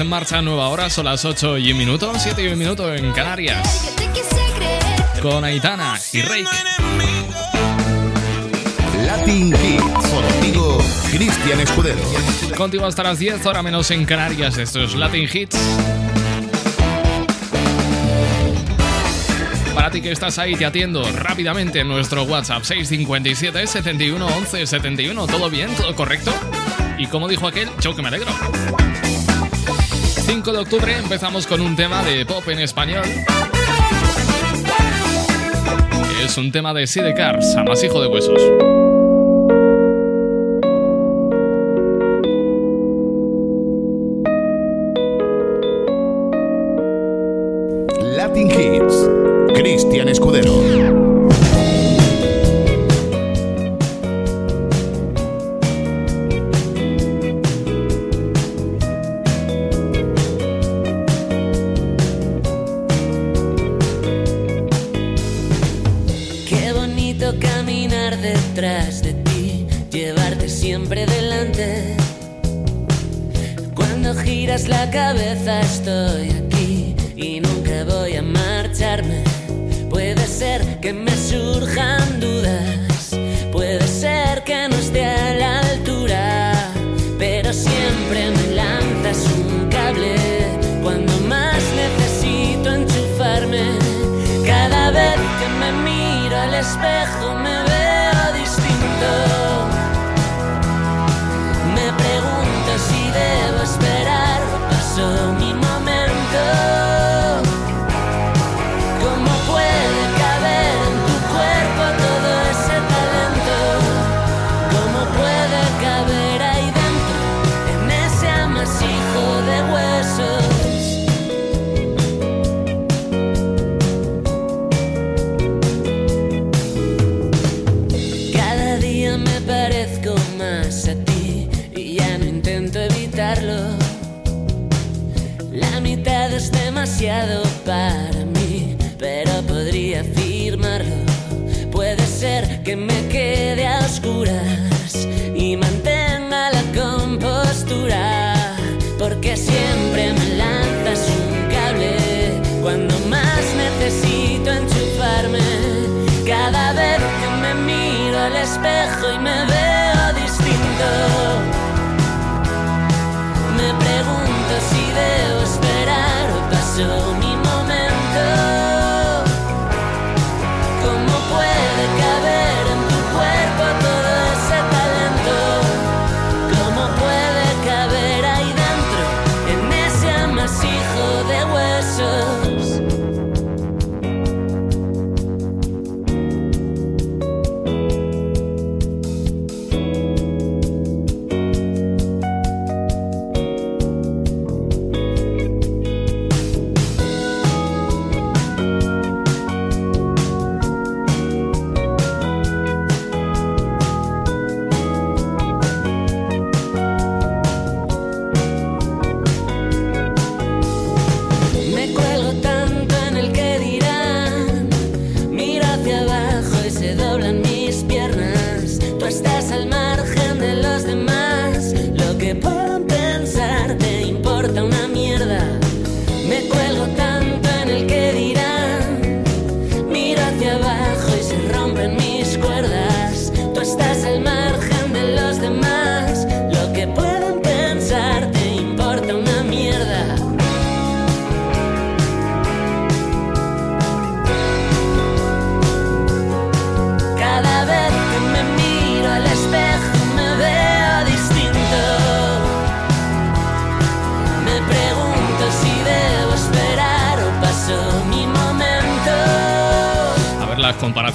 en marcha nueva hora, son las 8 y un minuto, 7 y un minuto en Canarias. Con Aitana y Rey. Latin Hits, contigo Cristian Escudero. Contigo hasta las 10, hora menos en Canarias, estos Latin Hits. Para ti que estás ahí, te atiendo rápidamente en nuestro WhatsApp 657 71 11 71. ¿Todo bien? ¿Todo correcto? Y como dijo aquel, yo que me alegro. 5 de octubre empezamos con un tema de pop en español. Es un tema de Sidecars, Amasijo de Huesos.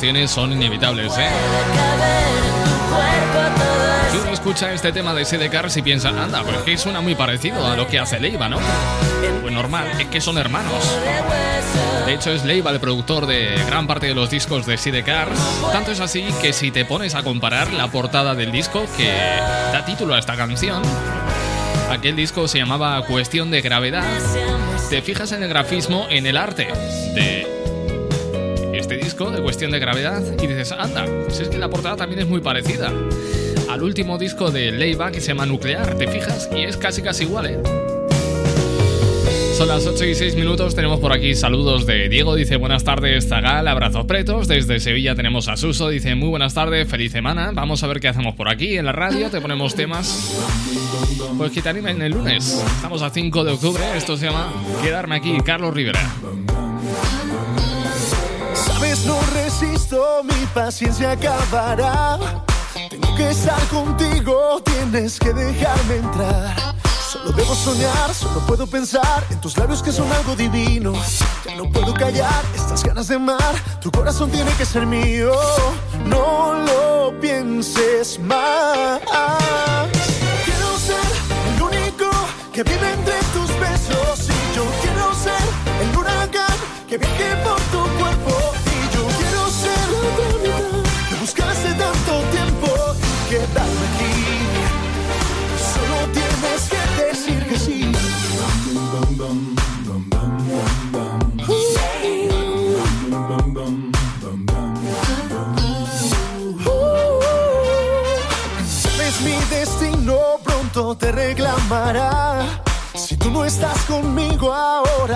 Las comparaciones son inevitables, ¿eh? Uno escucha este tema de Sidecars y piensa, anda, pues que suena muy parecido a lo que hace Leiva, ¿no? Pues normal, es que son hermanos. de hecho, es Leiva el productor de gran parte de los discos de Sidecars. Tanto es así que si te pones a comparar la portada del disco que da título a esta canción, aquel disco se llamaba Cuestión de Gravedad. Te fijas en el grafismo, en el arte de Gravedad y dices, anda, pues es que la portada también es muy parecida al último disco de Leiva que se llama Nuclear. ¿Te fijas? Y es casi casi igual, ¿eh? Son las 8 y 6 minutos, tenemos por aquí saludos de Diego, dice buenas tardes Zagal, abrazos pretos, desde Sevilla tenemos a Suso, dice muy buenas tardes, feliz semana, vamos a ver qué hacemos por aquí en la radio, te ponemos temas pues que te animen el lunes, estamos a 5 de octubre, esto se llama Quedarme aquí, Carlos Rivera. Sabes, no resisto, mi paciencia acabará. Tengo que estar contigo, tienes que dejarme entrar. Solo debo soñar, solo puedo pensar en tus labios que son algo divino. Ya no puedo callar estas ganas de amar, tu corazón tiene que ser mío. No lo pienses más. Quiero ser el único que vive entre tus besos y yo quiero ser el huracán que viaje por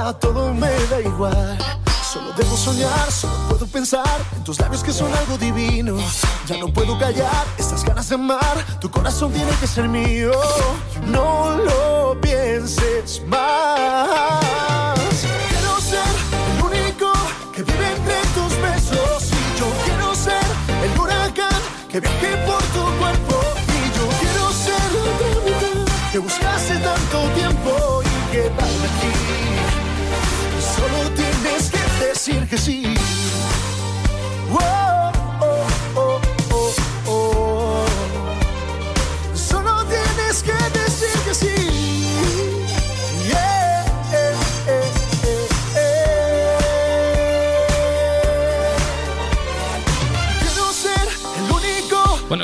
ahora, todo me da igual. Solo debo soñar, solo puedo pensar en tus labios que son algo divino. Ya no puedo callar estas ganas de amar, tu corazón tiene que ser mío. No lo pienses más. Quiero ser el único que vive entre tus besos y yo quiero ser el huracán que viaje por tu cuerpo y yo quiero ser la que buscaste que sí.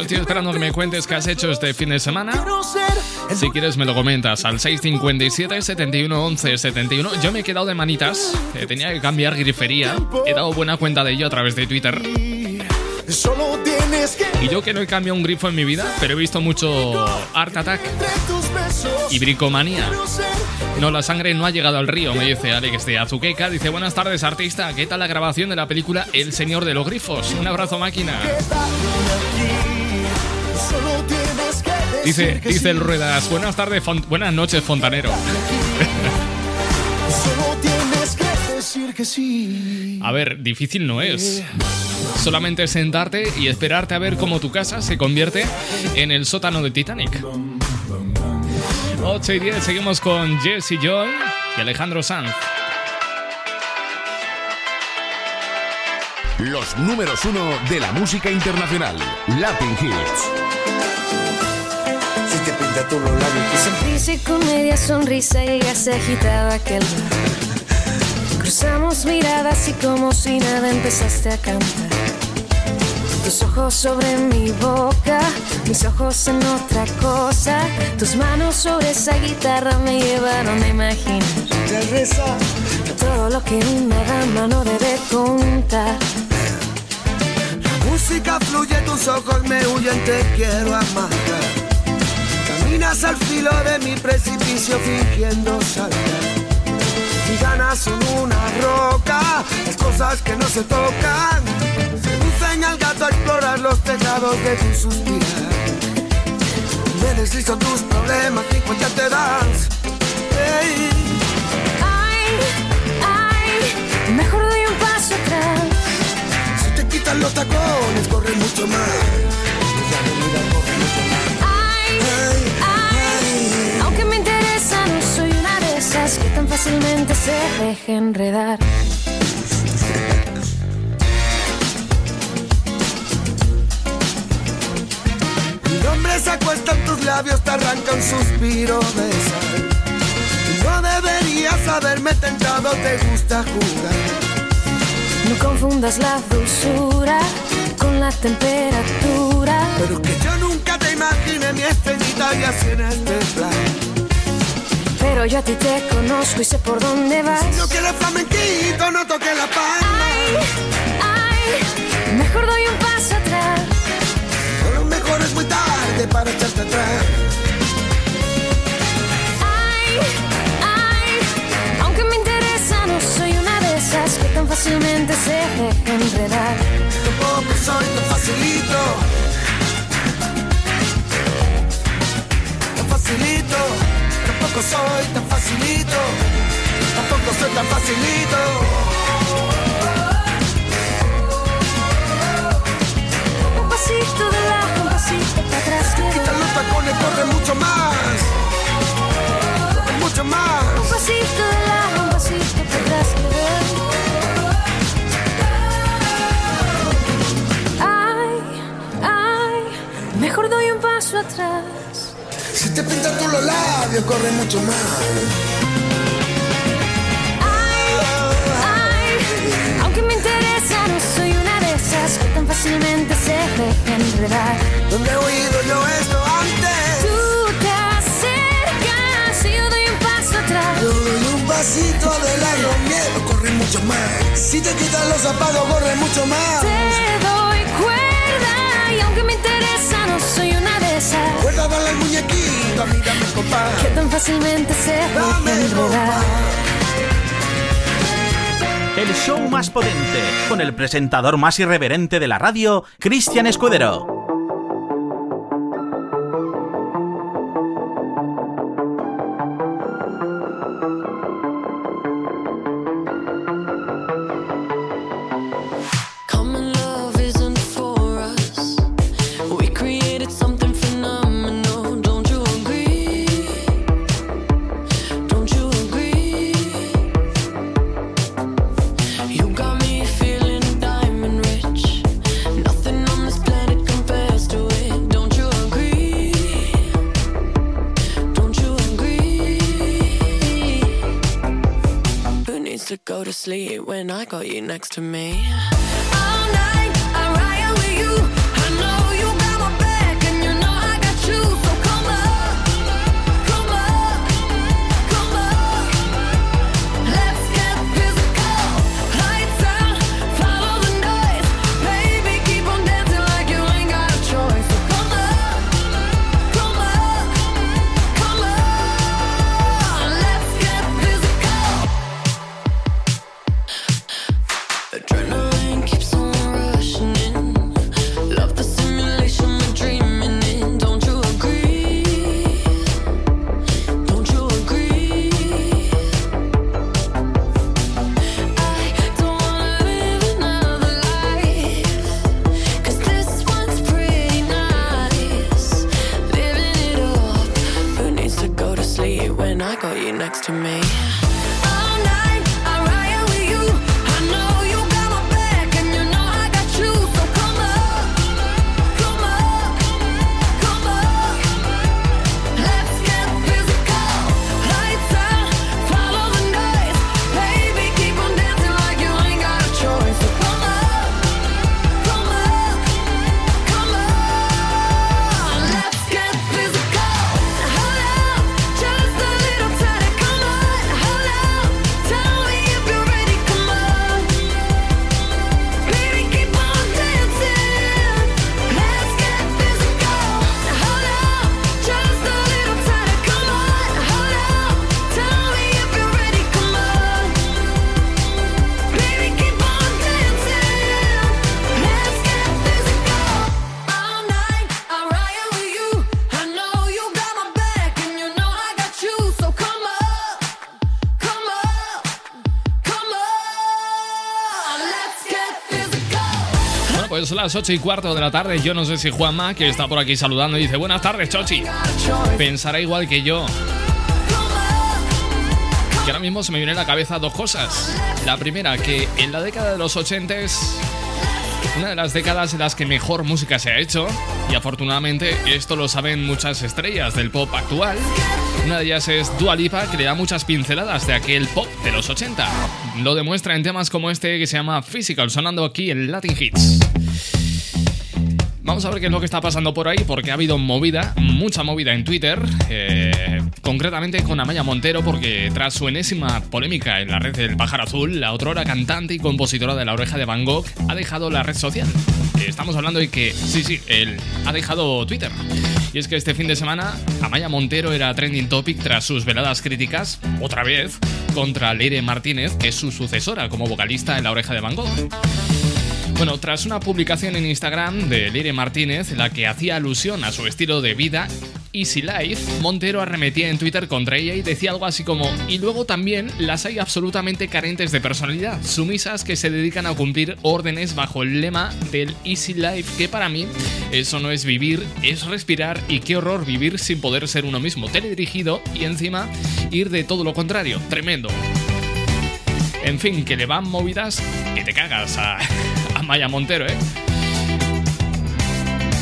Estoy esperando que me cuentes qué has hecho este fin de semana. Si quieres me lo comentas al 657 71 11 71. Yo me he quedado de manitas, tenía que cambiar grifería. He dado buena cuenta de ello a través de Twitter. Y yo que no he cambiado un grifo en mi vida, pero he visto mucho Art Attack y Bricomanía. No, la sangre no ha llegado al río, me dice Alex de Azuqueca. Dice, buenas tardes, artista. ¿Qué tal la grabación de la película El Señor de los Grifos? Un abrazo, máquina. Dice, dice el Ruedas, buenas tardes, Fon- buenas noches, fontanero. Solo tienes que decir que sí. A ver, difícil no es. Solamente sentarte y esperarte a ver cómo tu casa se convierte en el sótano de Titanic. 8 y 10, seguimos con Jesse Joy y Alejandro Sanz. Los números uno de la música internacional. Latin Hits. Si te pinta tú los labios, Sonrisa y con media sonrisa ella se agitaba aquel bar. Cruzamos miradas y como si nada empezaste a cantar. Tus ojos sobre mi boca, mis ojos en otra cosa. Tus manos sobre esa guitarra me llevaron a imaginar todo lo que una dama no debe contar. Música fluye, tus ojos me huyen, te quiero amar. Caminas al filo de mi precipicio fingiendo saltar. Mis ganas son una roca, las cosas que no se tocan. Seducen al gato a explorar los tejados de tu suspirar. Me deslizo tus problemas y cuenta te das. Hey. Ay, ay, mejor doy un paso atrás. Si te quitan los tacones, corre mucho más. Que tan fácilmente se deja enredar. Mi nombre se acuesta en tus labios, te arranca un suspiro de sal. No deberías haberme tentado, te gusta jugar. No confundas la dulzura con la temperatura. Pero que yo nunca te imaginé mi estrellita y así en este plan. Pero yo a ti te conozco y sé por dónde vas. No quieres flamenquito, no toques la palma. Ay, ay, mejor doy un paso atrás. A lo mejor es muy tarde para echarte atrás. Ay, ay, fácilmente se deja enredar. Tampoco soy tan facilito. Tan facilito. Tampoco soy tan facilito. Tampoco soy tan facilito. Un pasito de lado, un pasito para atrás. Quita los tacones, corre mucho más. Corre mucho más. Un pasito de lado, un pasito para atrás. Ay, ay, mejor doy un paso atrás. Si te pintas tú los labios, corre mucho más. Ay, ay, aunque me interesa, no soy una de esas que tan fácilmente se deja enredar. ¿Dónde he oído yo esto antes? Tú te acercas y yo doy un paso atrás. Yo doy un pasito de lado, miedo, corre mucho más. Si te quitas los zapatos, corre mucho más. Te doy cuerda y aunque me interesa, no soy una compa. que tan fácilmente se. El show más potente, con el presentador más irreverente de la radio, Cristian Escudero. Next to me? Las 8 y cuarto de la tarde. Yo no sé si Juanma, que está por aquí saludando, dice: Buenas tardes, Chochi. Pensará igual que yo. Y ahora mismo se me viene a la cabeza dos cosas. La primera, que en la década de los 80 es una de las décadas en las que mejor música se ha hecho. Y afortunadamente esto lo saben muchas estrellas del pop actual. Una de ellas es Dua Lipa, que le da muchas pinceladas de aquel pop de los 80. Lo demuestra en temas como este que se llama Physical, sonando aquí en Latin Hits. Vamos a ver qué es lo que está pasando por ahí, porque ha habido movida, mucha movida en Twitter, eh, concretamente con Amaya Montero, porque tras su enésima polémica en la red del pájaro azul, la otrora cantante y compositora de La Oreja de Van Gogh ha dejado la red social. Eh, Estamos hablando de que, sí, sí, él ha dejado Twitter. Y es que este fin de semana, Amaya Montero era trending topic tras sus veladas críticas, otra vez, contra Leire Martínez, que es su sucesora como vocalista en La Oreja de Van Gogh. Bueno, tras una publicación en Instagram de Leire Martínez, la que hacía alusión a su estilo de vida Easy Life, Montero arremetía en Twitter contra ella y decía algo así como, y luego también las hay absolutamente carentes de personalidad, sumisas que se dedican a cumplir órdenes bajo el lema del Easy Life, que para mí eso no es vivir, es respirar y qué horror vivir sin poder ser uno mismo, teledirigido y encima ir de todo lo contrario, tremendo. En fin, que le van movidas que te cagas a Maya Montero, ¿eh?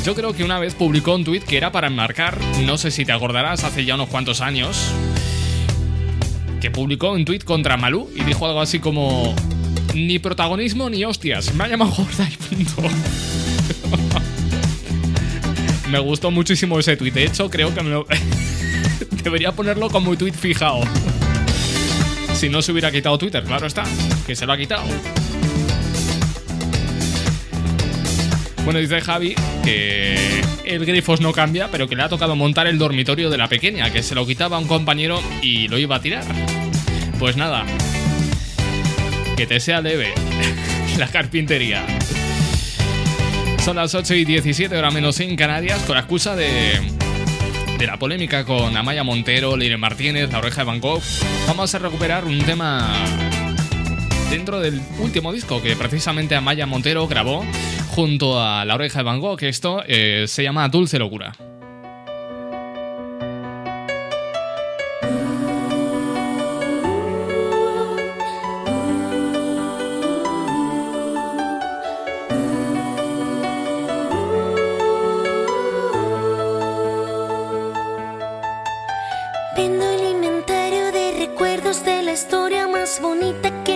Yo creo que una vez publicó un tuit que era para enmarcar, no sé si te acordarás, hace ya unos cuantos años, que publicó un tuit contra Malú y dijo algo así como: Ni protagonismo ni hostias, me ha llamado gorda me gustó muchísimo ese tuit, de hecho, creo que me lo... debería ponerlo como tuit fijado. Si no se hubiera quitado Twitter, claro está, que se lo ha quitado. Bueno, dice Javi que el Grifos no cambia, pero que le ha tocado montar el dormitorio de la pequeña, que se lo quitaba a un compañero y lo iba a tirar. Pues nada, que te sea leve la carpintería. Son las 8 y 17 horas menos en Canarias, con la excusa de, de la polémica con Amaya Montero, Leire Martínez, La Oreja de Gogh. Vamos a recuperar un tema dentro del último disco que precisamente Amaya Montero grabó junto a La oreja de Van Gogh, que esto eh, se llama Dulce Locura. Viendo el inventario de recuerdos de la historia más bonita que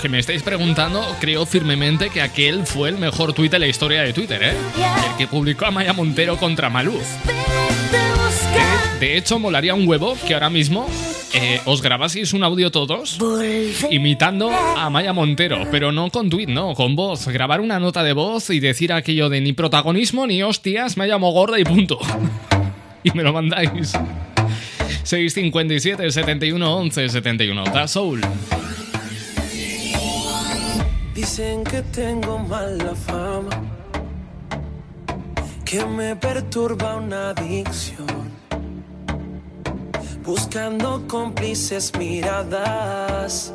que me estáis preguntando, creo firmemente que aquel fue el mejor tuit de la historia de Twitter, ¿eh? El que publicó a Maya Montero contra Malú. De, de hecho, molaría un huevo que ahora mismo eh, os grabaseis un audio todos imitando a Maya Montero, pero no con tweet, no, con voz. Grabar una nota de voz y decir aquello de ni protagonismo ni hostias, me llamo gorda y punto. y me lo mandáis. 657 71 11 71. Da Soul. Que tengo mala fama, que me perturba una adicción buscando cómplices miradas.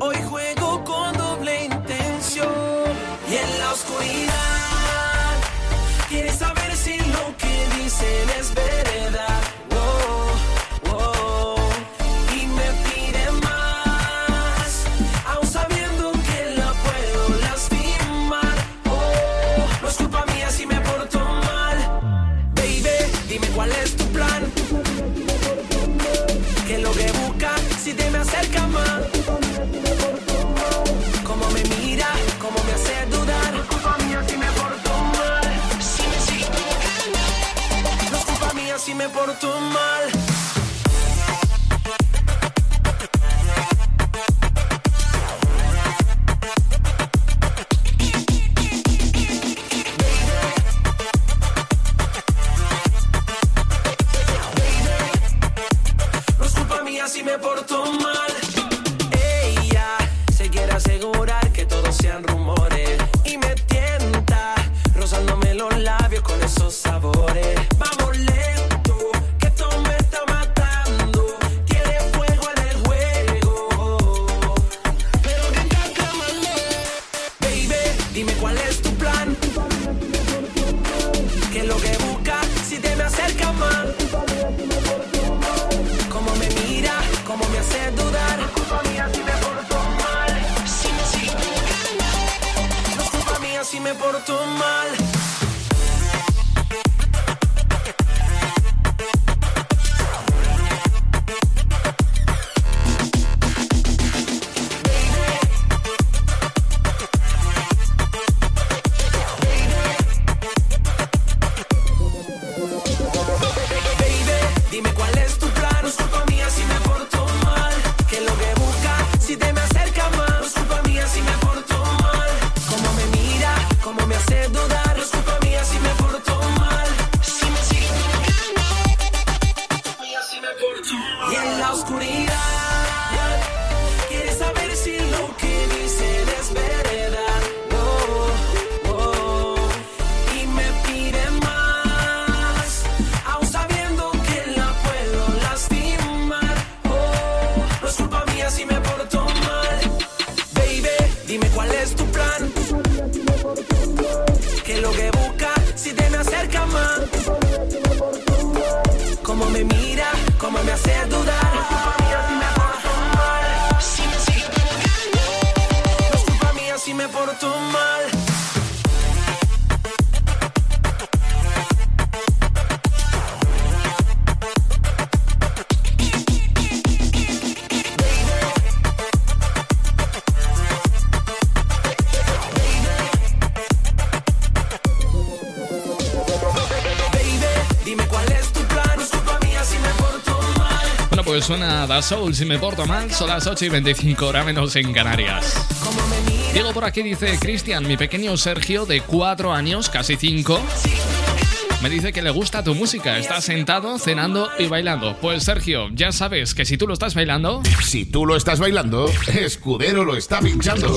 Hoy juego con doble intención y en la oscuridad quieres saber si lo que dicen es verdad. Pues suena Da Soul si me porto mal. Son las 8 y 25 horas menos en Canarias. Diego por aquí dice Cristian, mi pequeño Sergio de 4 años, casi 5. Me dice que le gusta tu música, está sentado, cenando y bailando. Pues Sergio, ya sabes que si tú lo estás bailando, Si tú lo estás bailando, Escudero lo está pinchando.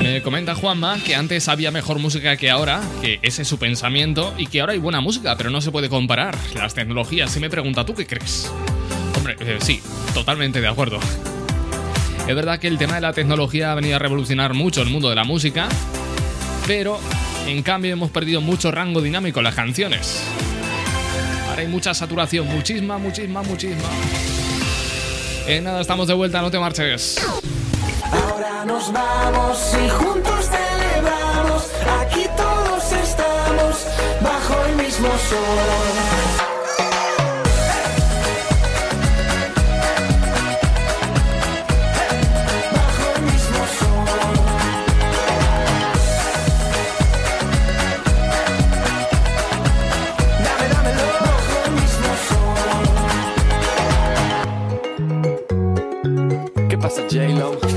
me comenta Juanma que antes había mejor música que ahora, que ese es su pensamiento, y que ahora hay buena música, pero no se puede comparar. Las tecnologías, y me pregunta, ¿tú qué crees? Eh, sí, totalmente de acuerdo. Es verdad que el tema de la tecnología ha venido a revolucionar mucho el mundo de la música, pero en cambio hemos perdido mucho rango dinámico en las canciones. Ahora hay mucha saturación, muchísima, muchísima, muchísima. Eh, nada, estamos de vuelta, no te marches. Ahora nos vamos y juntos celebramos. Aquí todos estamos bajo el mismo sol. J-Lo.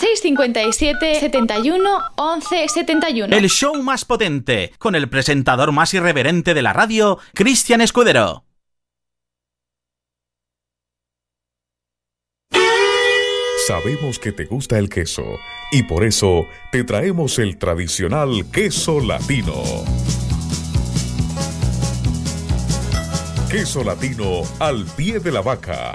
657 71 11 71. El show más potente, con el presentador más irreverente de la radio, Cristian Escudero. Sabemos que te gusta el queso y por eso te traemos el tradicional queso latino. Queso latino al pie de la vaca,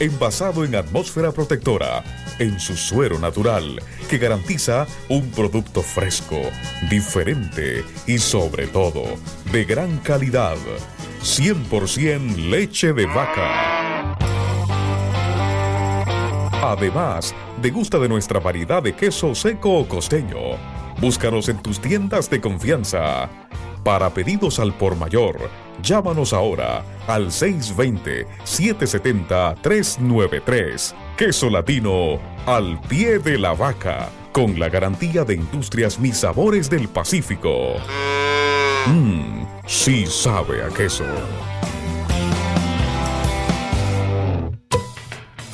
envasado en atmósfera protectora, en su suero natural, que garantiza un producto fresco, diferente y sobre todo de gran calidad. 100% leche de vaca. Además, degusta de nuestra variedad de queso seco o costeño. Búscanos en tus tiendas de confianza. Para pedidos al por mayor, llámanos ahora al 620-770-393. Queso latino al pie de la vaca, con la garantía de Industrias Mis Sabores del Pacífico. Mmm, sí sabe a queso.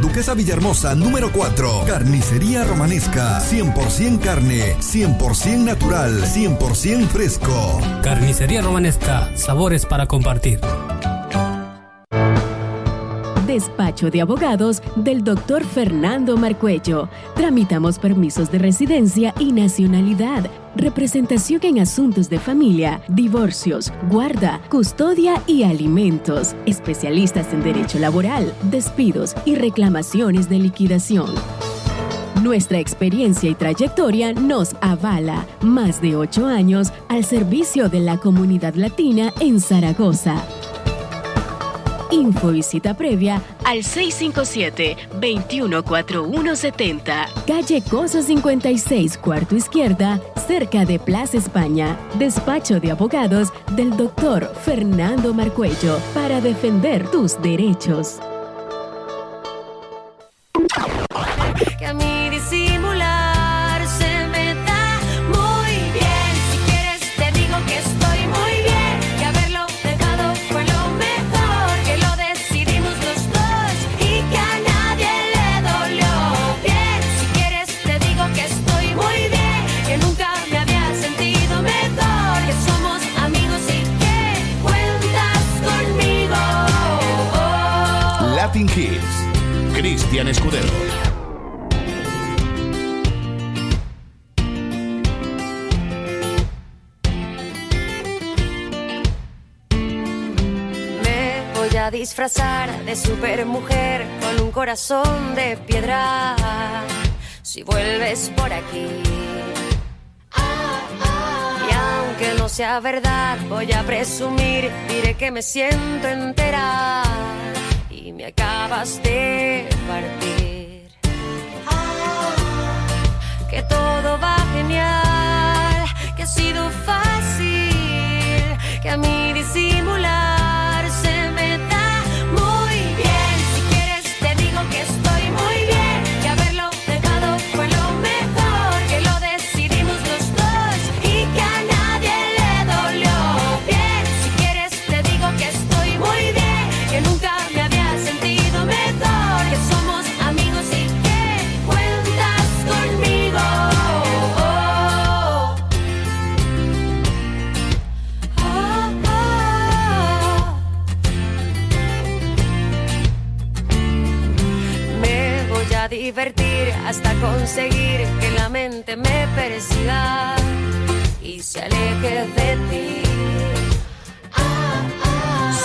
Duquesa Villahermosa, número 4. Carnicería Romanesca. 100% carne, 100% natural, 100% fresco. Carnicería Romanesca. Sabores para compartir. Despacho de abogados del doctor Fernando Marcuello. Tramitamos permisos de residencia y nacionalidad. Representación en asuntos de familia, divorcios, guarda, custodia y alimentos. Especialistas en derecho laboral, despidos y reclamaciones de liquidación. Nuestra experiencia y trayectoria nos avala. Más de ocho años al servicio de la comunidad latina en Zaragoza. Info y cita previa al 657-214170. Calle Cosa 56, cuarto izquierda, cerca de Plaza España. Despacho de abogados del doctor Fernando Marcuello para defender tus derechos. Escudero. Me voy a disfrazar de supermujer con un corazón de piedra. Si vuelves por aquí. Y aunque no sea verdad, voy a presumir, diré que me siento entera. Me acabas de partir. Que todo va genial, que ha sido fácil, que a mí disimular hasta conseguir que la mente me persiga y se aleje de ti.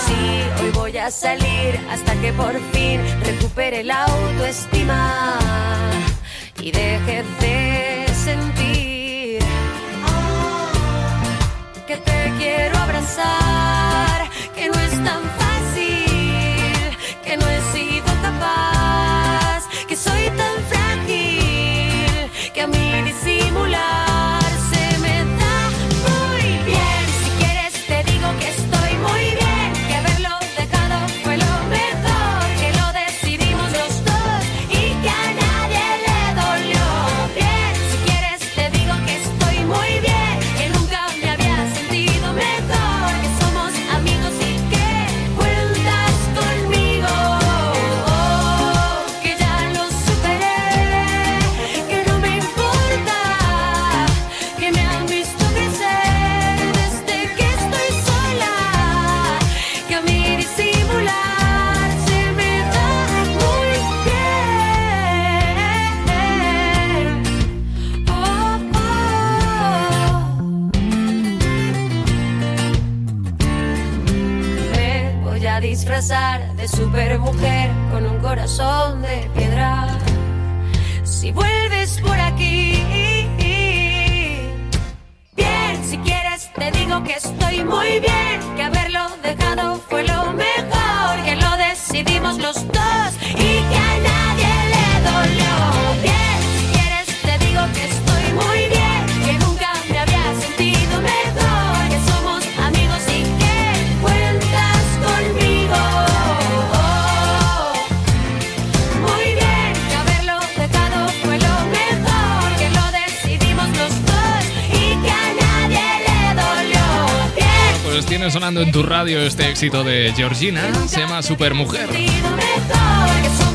Sí, hoy voy a salir hasta que por fin recupere la autoestima y deje de sentir que te quiero abrazar, que no es tan fácil, disfrazar de supermujer con un corazón de piedra. Si vuelves por aquí, bien, si quieres te digo que estoy muy bien, que haberlo dejado fue lo mejor, que lo decidimos los dos Sonando en tu radio este éxito de Georgina, se llama Supermujer.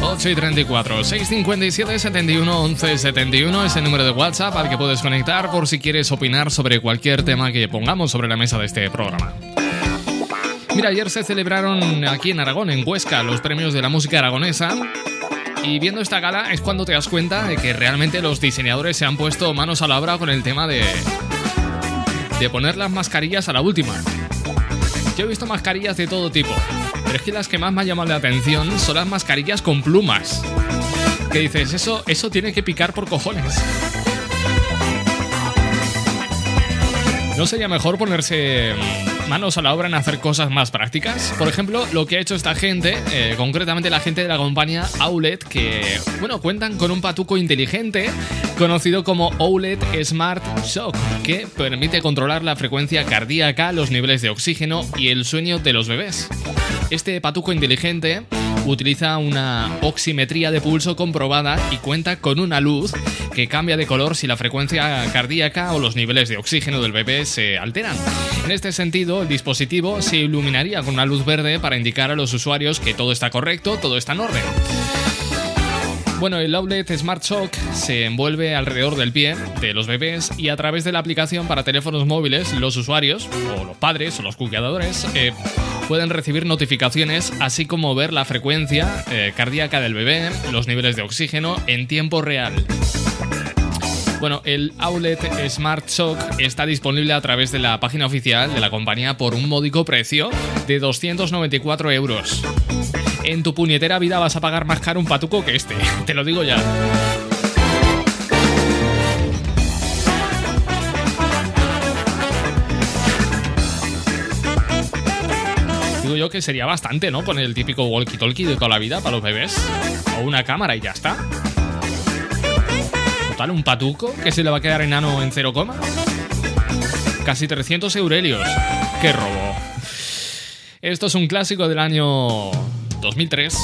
8 y 34, 657 71 11 71 es el número de WhatsApp al que puedes conectar por si quieres opinar sobre cualquier tema que pongamos sobre la mesa de este programa. Mira, ayer se celebraron aquí en Aragón, en Huesca, los premios de la música aragonesa. Y viendo esta gala es cuando te das cuenta de que realmente los diseñadores se han puesto manos a la obra con el tema de. de poner las mascarillas a la última. Yo he visto mascarillas de todo tipo, pero es que las que más me han llamado la atención son las mascarillas con plumas. Que dices, eso, eso tiene que picar por cojones. ¿No sería mejor ponerse mm, manos a la obra en hacer cosas más prácticas? Por ejemplo, lo que ha hecho esta gente, eh, concretamente la gente de la compañía Aulet, que, bueno, cuentan con un patuco inteligente conocido como Aulet Smart Shock, que permite controlar la frecuencia cardíaca, los niveles de oxígeno y el sueño de los bebés. Este patuco inteligente utiliza una oximetría de pulso comprobada y cuenta con una luz que cambia de color si la frecuencia cardíaca o los niveles de oxígeno del bebé se alteran. En este sentido, el dispositivo se iluminaría con una luz verde para indicar a los usuarios que todo está correcto, todo está en orden. Bueno, el Outlet Smart Shock se envuelve alrededor del pie de los bebés y a través de la aplicación para teléfonos móviles, los usuarios, o los padres, o los cuidadores, eh, pueden recibir notificaciones, así como ver la frecuencia eh, cardíaca del bebé, los niveles de oxígeno en tiempo real. Bueno, el Outlet Smart Shock está disponible a través de la página oficial de la compañía por un módico precio de 294 euros. En tu puñetera vida vas a pagar más caro un patuco que este, te lo digo ya. Yo que sería bastante, ¿no? Poner el típico walkie-talkie de toda la vida para los bebés. O una cámara y ya está. Total, un patuco que se le va a quedar enano en cero coma. Casi 300 eurelios. ¡Qué robo! Esto es un clásico del año 2003.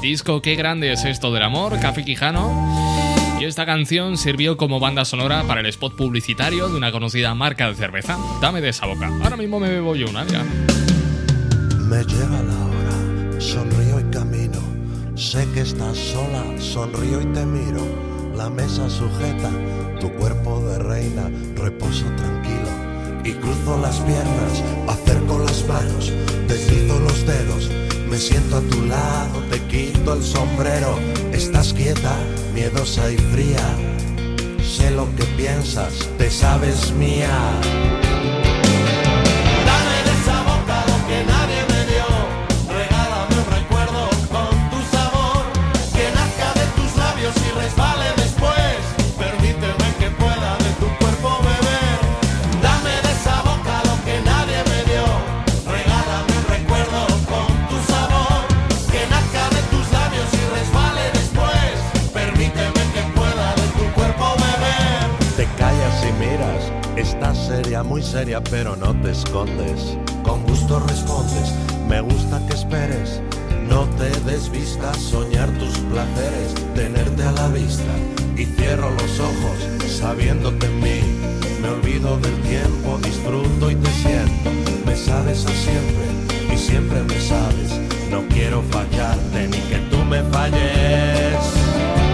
Disco Qué grande es esto del amor, Café Quijano. Y esta canción sirvió como banda sonora para el spot publicitario de una conocida marca de cerveza. Dame de esa boca. Ahora mismo me bebo yo una, ya. Me llega la hora, sonrío y camino. Sé que estás sola, sonrío y te miro. La mesa sujeta, tu cuerpo de reina, reposo tranquilo. Y cruzo las piernas, acerco las manos, deslizo los dedos. Me siento a tu lado, te quito el sombrero. Estás quieta, miedosa y fría. Sé lo que piensas, te sabes mía. muy seria, pero no te escondes. Con gusto respondes, me gusta que esperes. No te desvistas, soñar tus placeres, tenerte a la vista. Y cierro los ojos, sabiéndote en mí. Me olvido del tiempo, disfruto y te siento. Me sabes a siempre y siempre me sabes. No quiero fallarte ni que tú me falles.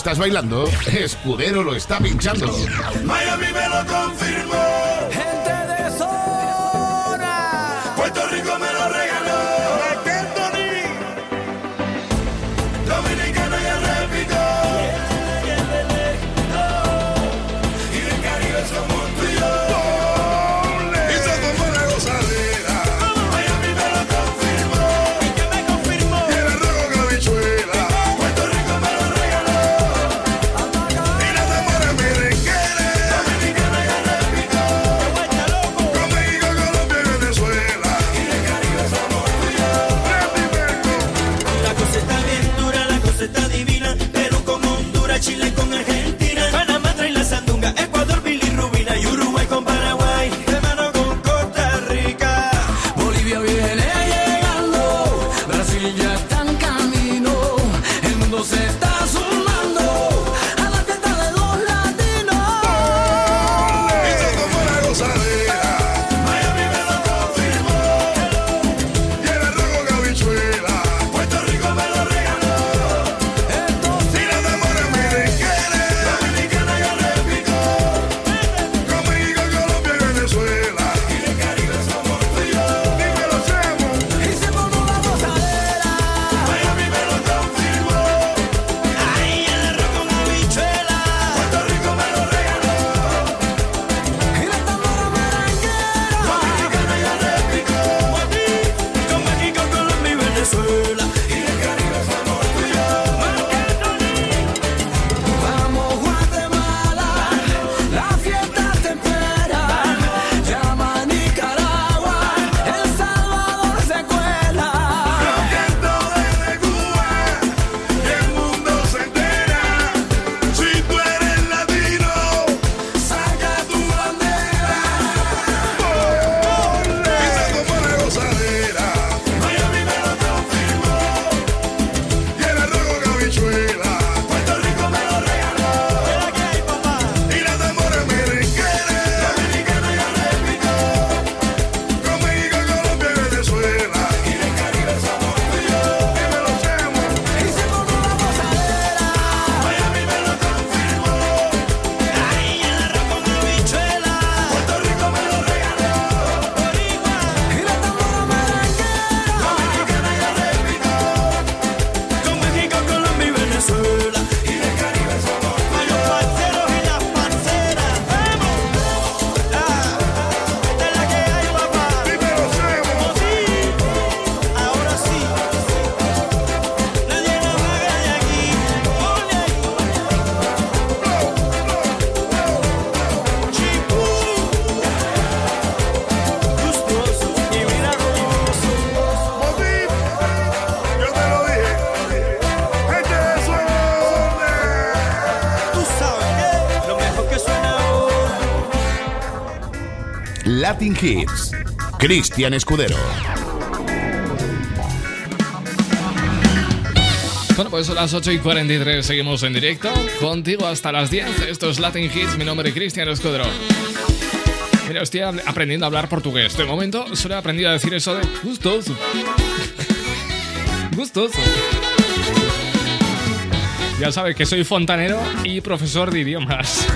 ¿estás bailando? Escudero lo está pinchando. Latin Hits. Cristian Escudero. Bueno, pues son las 8 y 43, seguimos en directo contigo hasta las 10. Esto es Latin Hits, mi nombre es Cristian Escudero. Mira, estoy aprendiendo a hablar portugués. De momento solo he aprendido a decir eso de gustoso. gustoso. Ya sabes que soy fontanero y profesor de idiomas.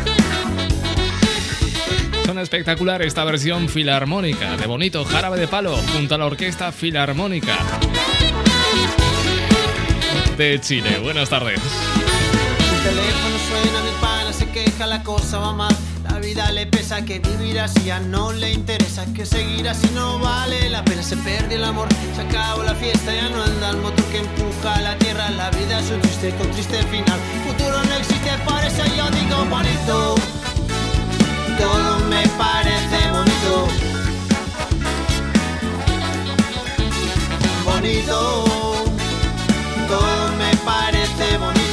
Son espectacular esta versión filarmónica de Bonito Jarabe de Palo junto a la Orquesta Filarmónica de Chile. Buenas tardes. El teléfono suena, mi pana se queja, la cosa va mal. La vida le pesa que vivir así ya no le interesa. Que seguir así no vale la pena. Se perdió el amor, se acabó la fiesta, ya no anda el motor que empuja la tierra. La vida es un triste con triste final. Futuro no existe, por eso yo digo bonito. Todo me parece bonito. Bonito. Todo me parece bonito.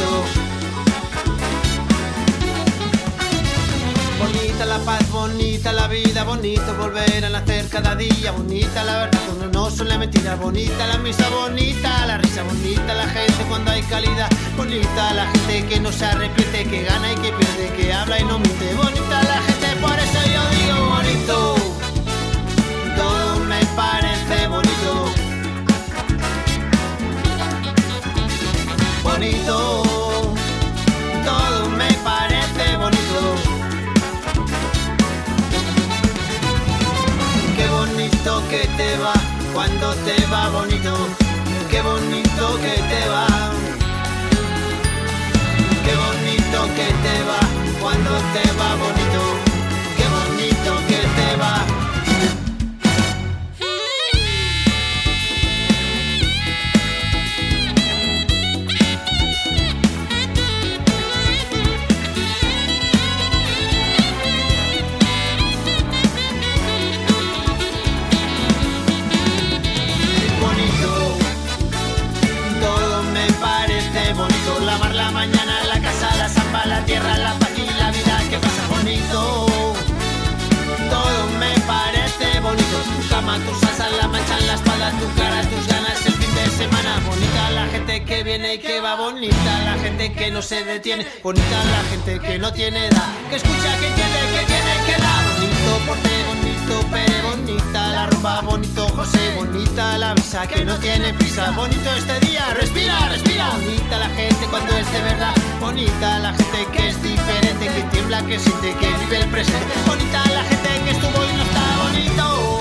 Bonita la paz, bonita la vida, bonito volver a nacer cada día, bonita la verdad, uno no son la mentira, bonita la misa, bonita la risa, bonita la gente cuando hay calidad, bonita la gente que no se arrepiente, que gana y que pierde, que habla y no miente, bonita la gente, por eso yo digo bonito, todo me parece bonito. bonito, todo me parece bonito. Qué bonito que te va cuando te va bonito, qué bonito que te va. Qué bonito que te va cuando te va bonito, que viene y que va bonita. La gente que no se detiene. Bonita la gente que no tiene edad. Que escucha, que entiende, que tiene que dar. Bonito, porte bonito, pere bonita. La ropa bonito, José bonita. La visa que no tiene prisa. Bonito este día, respira, respira. Bonita la gente cuando es de verdad. Bonita la gente que es diferente, que tiembla, que siente, que vive el presente. Bonita la gente que estuvo y no está bonito.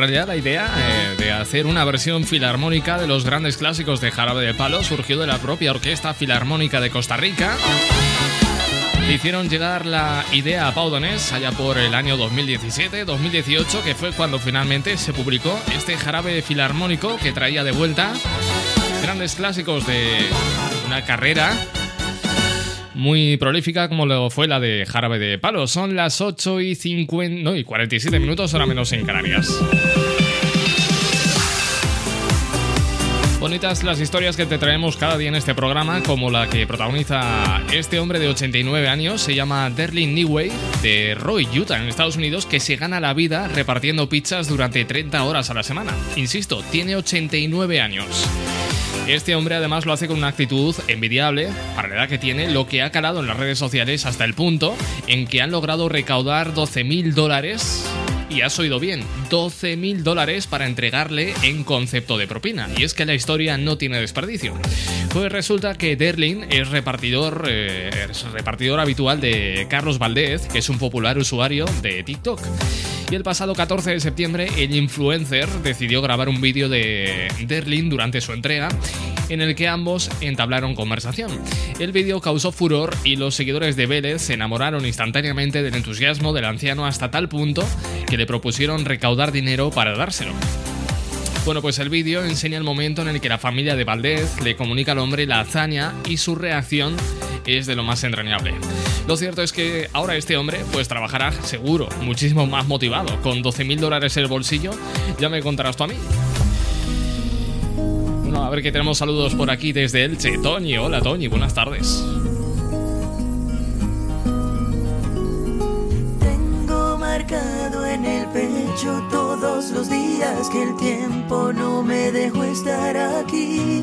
realidad la idea eh, de hacer una versión filarmónica de los grandes clásicos de Jarabe de Palo surgió de la propia Orquesta Filarmónica de Costa Rica. Hicieron llegar la idea a Pau Donés allá por el año 2017-2018, que fue cuando finalmente se publicó este jarabe filarmónico que traía de vuelta grandes clásicos de una carrera muy prolífica como lo fue la de Jarabe de Palo. Son las 8 y 50, no, y 47 minutos, ahora menos en Canarias. Bonitas las historias que te traemos cada día en este programa, como la que protagoniza este hombre de 89 años, se llama Derlin Newey, de Roy, Utah, en Estados Unidos, que se gana la vida repartiendo pizzas durante 30 horas a la semana. Insisto, tiene 89 años. Este hombre además lo hace con una actitud envidiable para la edad que tiene, lo que ha calado en las redes sociales hasta el punto en que han logrado recaudar 12 mil dólares y has oído bien, 12 mil dólares para entregarle en concepto de propina. Y es que la historia no tiene desperdicio. Pues resulta que Derlin es repartidor, eh, es repartidor habitual de Carlos Valdez, que es un popular usuario de TikTok. Y el pasado 14 de septiembre, el influencer decidió grabar un vídeo de Derlin durante su entrega, en el que ambos entablaron conversación. El vídeo causó furor y los seguidores de Vélez se enamoraron instantáneamente del entusiasmo del anciano hasta tal punto que le propusieron recaudar dinero para dárselo. Bueno, pues el vídeo enseña el momento en el que la familia de Valdez le comunica al hombre la hazaña y su reacción es de lo más entrañable. Lo cierto es que ahora este hombre pues trabajará seguro, muchísimo más motivado, con 12 mil dólares en el bolsillo, ya me contarás tú a mí. Bueno, a ver que tenemos saludos por aquí desde Elche. Toñi, hola Toñi, buenas tardes. Tengo marcado en el pecho todos los días que el tiempo no me dejó estar aquí.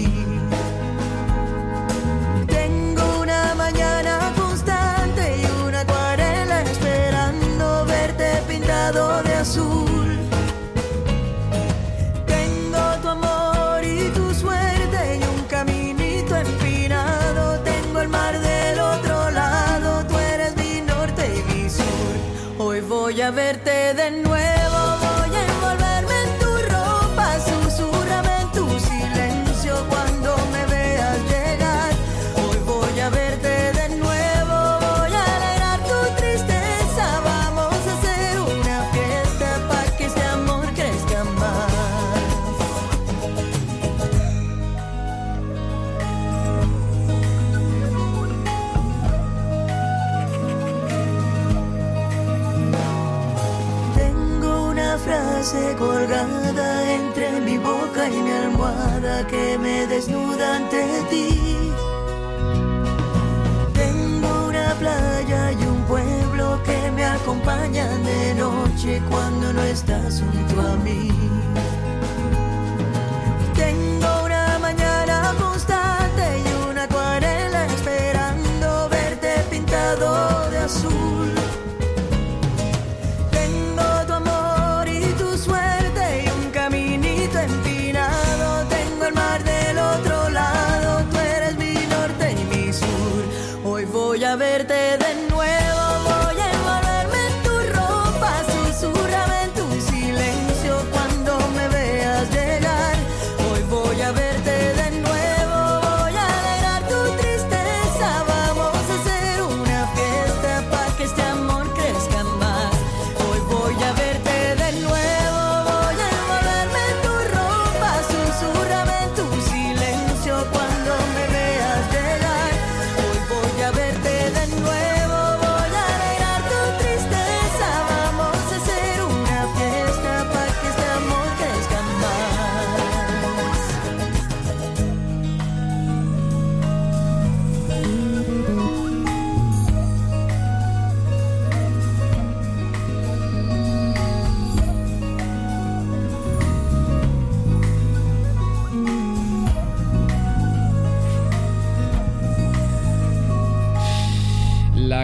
Mañana que me desnuda ante ti. Tengo una playa y un pueblo que me acompañan de noche cuando no estás junto a mí. Tengo una mañana constante y una acuarela esperando verte pintado de azul.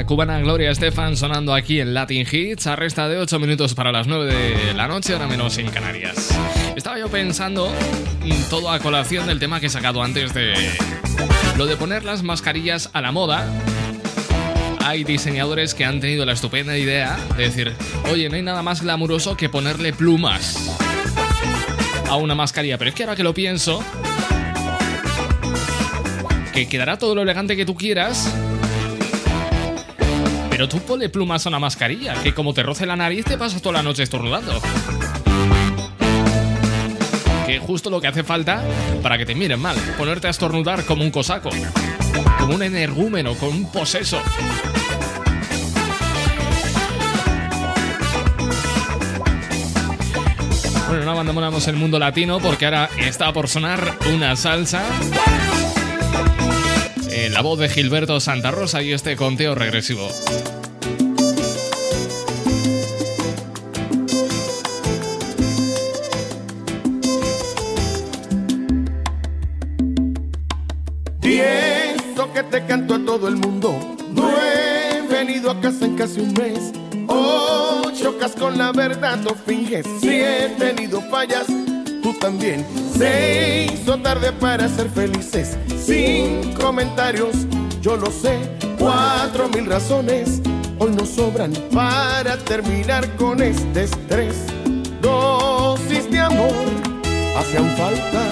Cubana Gloria Estefan sonando aquí en Latin Hits a resta de 8 minutos para las 9 de la noche, ahora menos en Canarias. Estaba yo pensando mm, todo a colación del tema que he sacado antes de lo de poner las mascarillas a la moda. Hay diseñadores que han tenido la estupenda idea de decir, oye, no hay nada más glamuroso que ponerle plumas a una mascarilla, pero es que ahora que lo pienso, que quedará todo lo elegante que tú quieras, pero tú ponle plumas a una mascarilla, que como te roce la nariz te pasas toda la noche estornudando. Que justo lo que hace falta para que te miren mal, ponerte a estornudar como un cosaco, como un energúmeno, como un poseso. abandonamos el mundo latino porque ahora está por sonar una salsa. La voz de Gilberto Santa Rosa y este conteo regresivo. Y esto que te canto a todo el mundo. No he venido a casa en casi un mes. Oh, chocas con la verdad, no finges. Si he tenido fallas, tú también. Se hizo tarde para ser felices. Sin comentarios, yo lo sé. Cuatro mil razones hoy nos sobran para terminar con este estrés. Dosis de amor hacían falta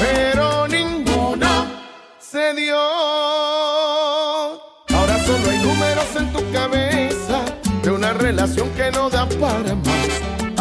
pero ninguno se dio. Ahora solo hay números en tu cabeza de una relación que no da para más.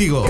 Contigo.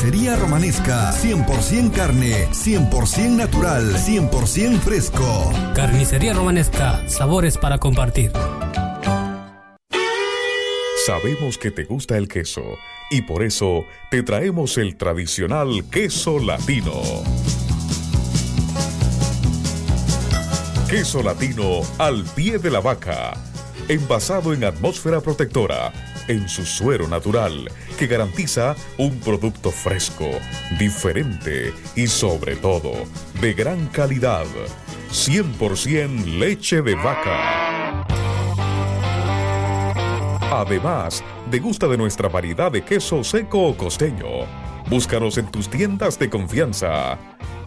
Romanesca, 100% carne, 100% natural, 100% fresco. Carnicería Romanesca, sabores para compartir. Sabemos que te gusta el queso y por eso te traemos el tradicional queso latino. Queso latino al pie de la vaca, envasado en atmósfera protectora, en su suero natural, que garantiza un producto fresco, diferente y sobre todo de gran calidad. 100% leche de vaca. Además, degusta de nuestra variedad de queso seco o costeño. Búscanos en tus tiendas de confianza.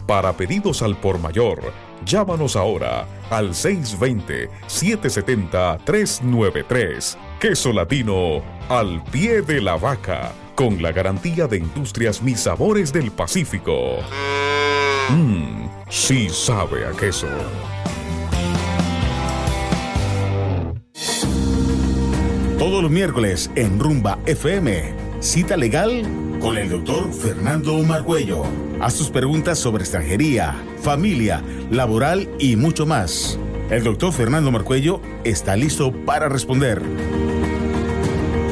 Para pedidos al por mayor, llámanos ahora al 620-770-393. Queso latino al pie de la vaca, con la garantía de Industrias Mis Sabores del Pacífico. Mmm, sí sabe a queso. Todos los miércoles en Rumba FM, cita legal con el doctor Fernando Margüello. Haz tus preguntas sobre extranjería, familia, laboral y mucho más. El doctor Fernando Marcuello está listo para responder.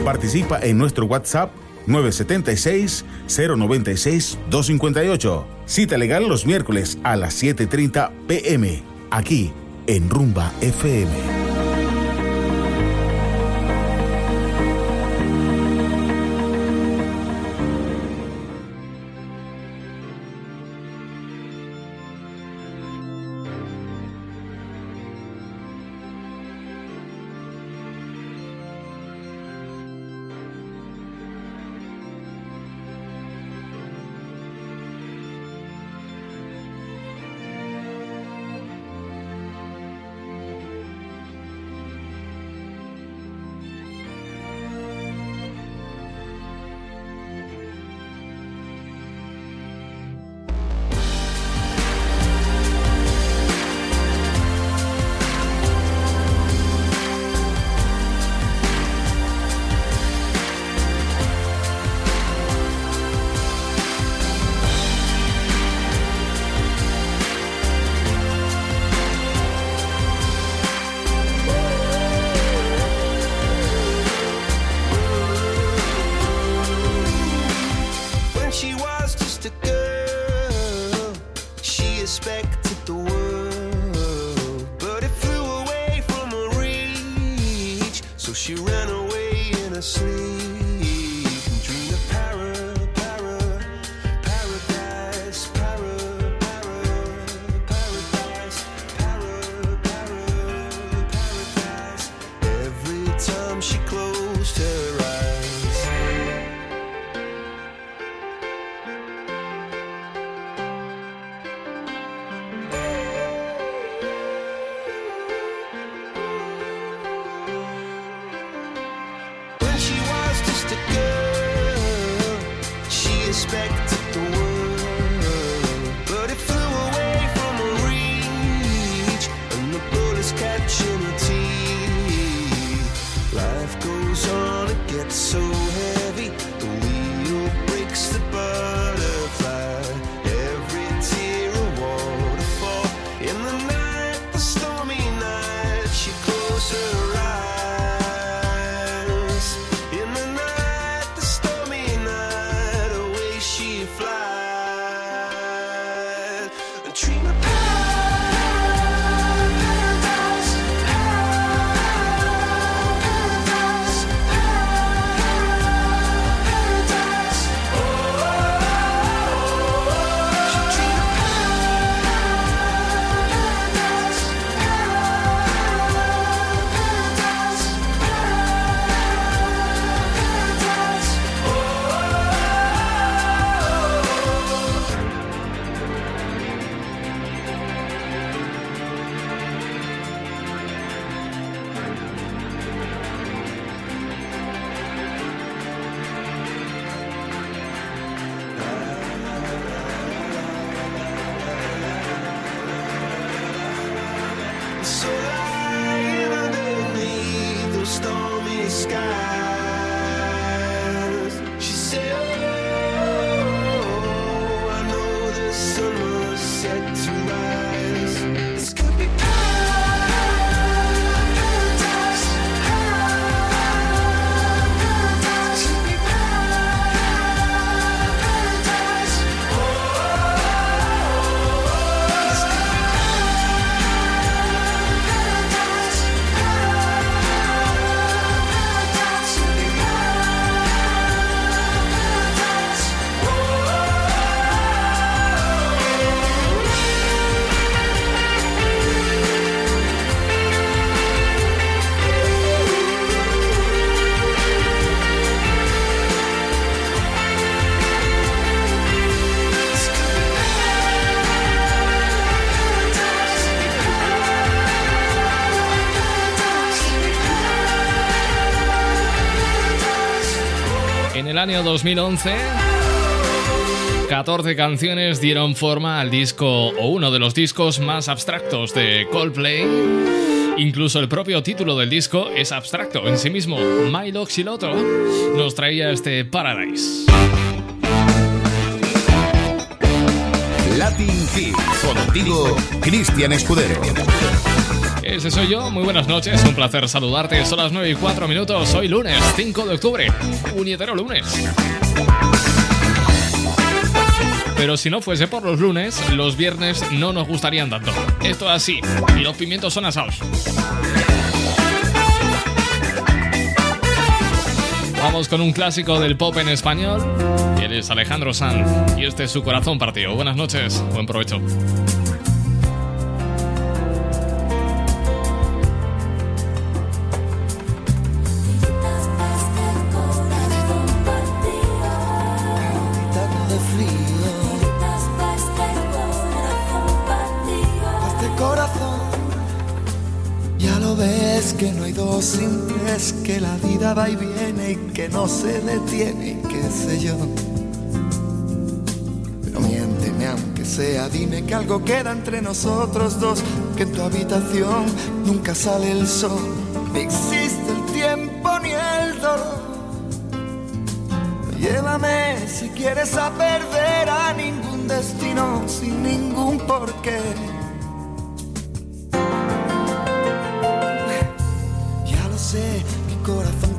Participa en nuestro WhatsApp 976-096-258. Cita legal los miércoles a las 7.30 pm, aquí en Rumba FM. you año 2011. 14 canciones dieron forma al disco o uno de los discos más abstractos de Coldplay. Incluso el propio título del disco es abstracto en sí mismo. Milo Xiloto nos traía este Paradise. Latin Hits. Contigo, Cristian Escudero. Ese soy yo, muy buenas noches, un placer saludarte. Son las 9 y 4 minutos, hoy lunes 5 de octubre, puñetero lunes. Pero si no fuese por los lunes, los viernes no nos gustarían tanto. Esto es así, y los pimientos son asados. Vamos con un clásico del pop en español. Él es Alejandro Sanz y este es su corazón partido. Buenas noches, buen provecho. No se detiene, qué sé yo. Pero miénteme aunque sea, dime que algo queda entre nosotros dos, que en tu habitación nunca sale el sol, ni existe el tiempo ni el dolor. Llévame si quieres a perder a ningún destino sin ningún porqué. Ya lo sé, mi corazón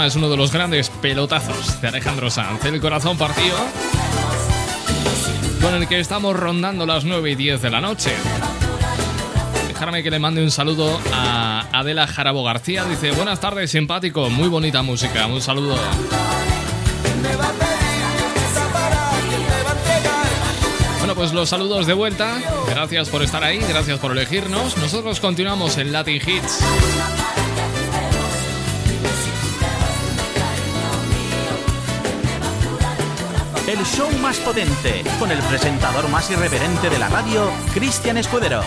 Es uno de los grandes pelotazos de Alejandro Sanz, El corazón partido, con el que estamos rondando las 9 y 10 de la noche. Déjame que le mande un saludo a Adela Jarabo García. Dice, buenas tardes, simpático, muy bonita música. Un saludo. Bueno, pues los saludos de vuelta. Gracias por estar ahí, gracias por elegirnos. Nosotros continuamos en Latin Hits. El show más potente, con el presentador más irreverente de la radio, Cristian Escudero.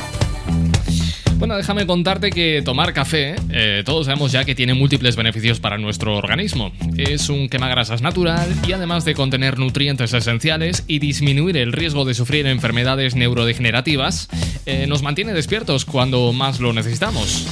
Bueno, déjame contarte que tomar café, eh, todos sabemos ya que tiene múltiples beneficios para nuestro organismo. Es un quemagrasas natural y además de contener nutrientes esenciales y disminuir el riesgo de sufrir enfermedades neurodegenerativas, eh, nos mantiene despiertos cuando más lo necesitamos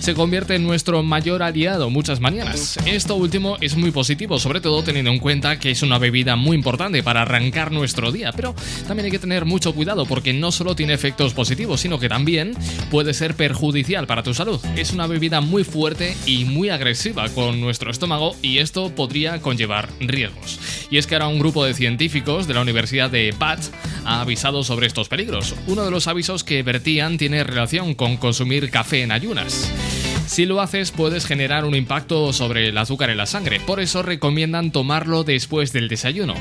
se convierte en nuestro mayor aliado muchas mañanas. Esto último es muy positivo, sobre todo teniendo en cuenta que es una bebida muy importante para arrancar nuestro día, pero también hay que tener mucho cuidado porque no solo tiene efectos positivos, sino que también puede ser perjudicial para tu salud. Es una bebida muy fuerte y muy agresiva con nuestro estómago y esto podría conllevar riesgos. Y es que ahora un grupo de científicos de la Universidad de Bath ha avisado sobre estos peligros. Uno de los avisos que vertían tiene relación con consumir café en ayunas. Si lo haces puedes generar un impacto sobre el azúcar en la sangre, por eso recomiendan tomarlo después del desayuno.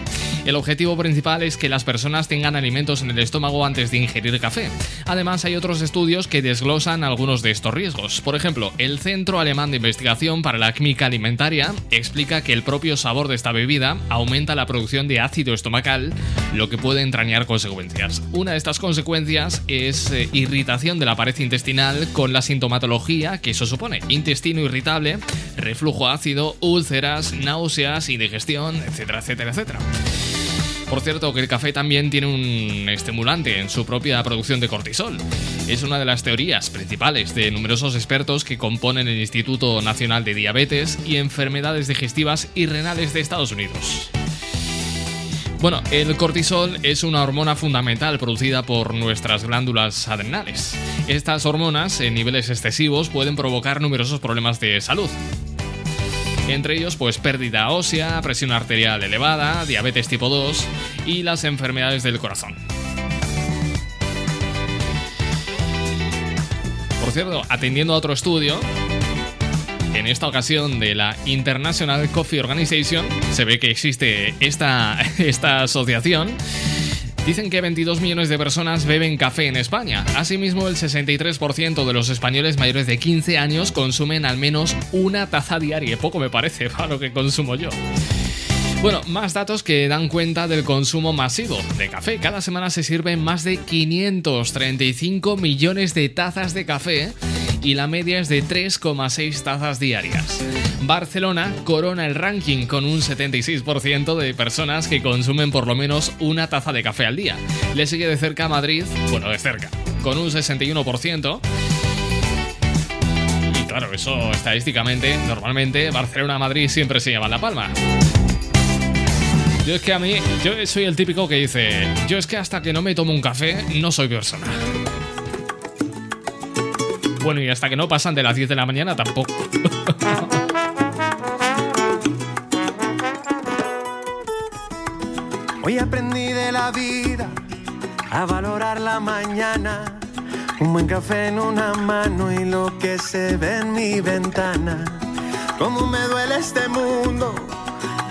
El objetivo principal es que las personas tengan alimentos en el estómago antes de ingerir café. Además hay otros estudios que desglosan algunos de estos riesgos. Por ejemplo, el Centro Alemán de Investigación para la Química Alimentaria explica que el propio sabor de esta bebida aumenta la producción de ácido estomacal, lo que puede entrañar consecuencias. Una de estas consecuencias es eh, irritación de la pared intestinal con la sintomatología que eso supone intestino irritable, reflujo ácido, úlceras, náuseas, indigestión, etcétera, etcétera, etcétera. Por cierto, que el café también tiene un estimulante en su propia producción de cortisol. Es una de las teorías principales de numerosos expertos que componen el Instituto Nacional de Diabetes y Enfermedades Digestivas y Renales de Estados Unidos. Bueno, el cortisol es una hormona fundamental producida por nuestras glándulas adrenales. Estas hormonas, en niveles excesivos, pueden provocar numerosos problemas de salud. Entre ellos, pues pérdida ósea, presión arterial elevada, diabetes tipo 2 y las enfermedades del corazón. Por cierto, atendiendo a otro estudio, en esta ocasión de la International Coffee Organization, se ve que existe esta, esta asociación. Dicen que 22 millones de personas beben café en España. Asimismo, el 63% de los españoles mayores de 15 años consumen al menos una taza diaria. Poco me parece para lo que consumo yo. Bueno, más datos que dan cuenta del consumo masivo de café. Cada semana se sirven más de 535 millones de tazas de café y la media es de 3,6 tazas diarias. Barcelona corona el ranking con un 76% de personas que consumen por lo menos una taza de café al día. Le sigue de cerca Madrid, bueno, de cerca, con un 61%. Y claro, eso estadísticamente, normalmente, Barcelona-Madrid siempre se llevan la palma. Yo es que a mí, yo soy el típico que dice, yo es que hasta que no me tomo un café, no soy persona. Bueno, y hasta que no pasan de las 10 de la mañana tampoco. Hoy aprendí de la vida a valorar la mañana. Un buen café en una mano y lo que se ve en mi ventana. Cómo me duele este mundo,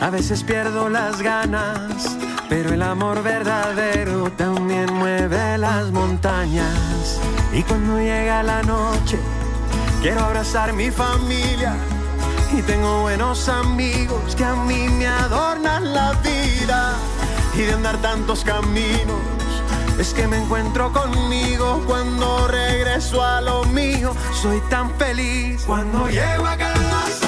a veces pierdo las ganas. Pero el amor verdadero también mueve las montañas. Y cuando llega la noche, quiero abrazar mi familia. Y tengo buenos amigos que a mí me adornan la vida. Y de andar tantos caminos, es que me encuentro conmigo cuando regreso a lo mío. Soy tan feliz cuando llego a casa.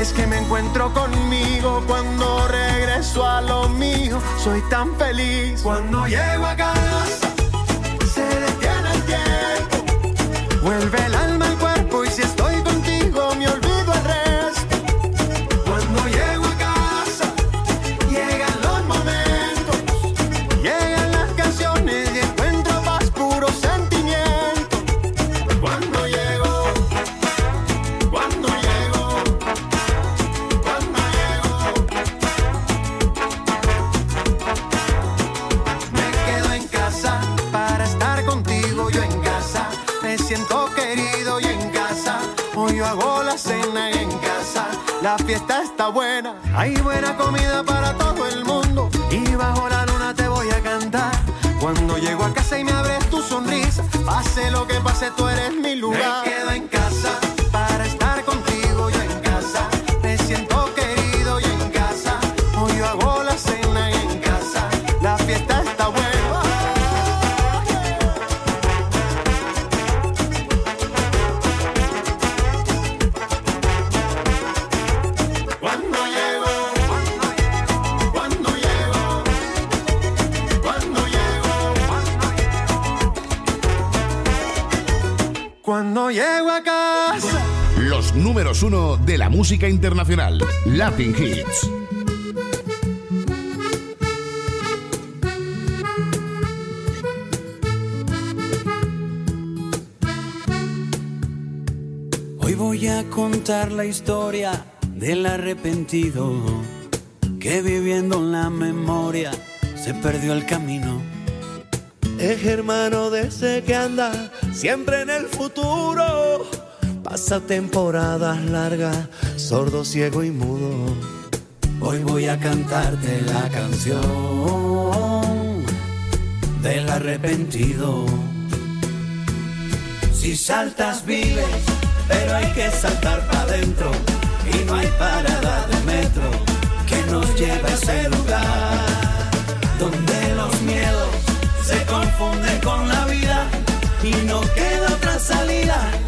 es que me encuentro conmigo cuando regreso a lo mío. Soy tan feliz cuando llego a casa. Se detiene el tiempo. Vuelve el alma fiesta está buena, hay buena comida para todo el mundo. Y bajo la luna te voy a cantar. Cuando llego a casa y me abres tu sonrisa, pase lo que pase, tú eres mi lugar. Números uno de la música internacional. Latin Hits. Hoy voy a contar la historia del arrepentido que viviendo en la memoria se perdió el camino. Es hermano de ese que anda siempre en el futuro. Pasa temporadas largas, sordo, ciego y mudo. Hoy voy a cantarte la canción del arrepentido. Si saltas vives, pero hay que saltar para adentro. Y no hay parada de metro que nos lleve a ese lugar donde los miedos se confunden con la vida y no queda otra salida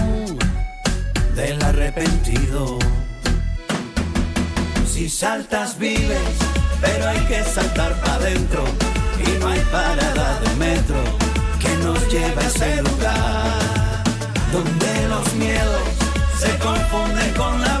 del arrepentido. Si saltas vives, pero hay que saltar para adentro y no hay parada de metro que nos lleve a ese lugar donde los miedos se confunden con la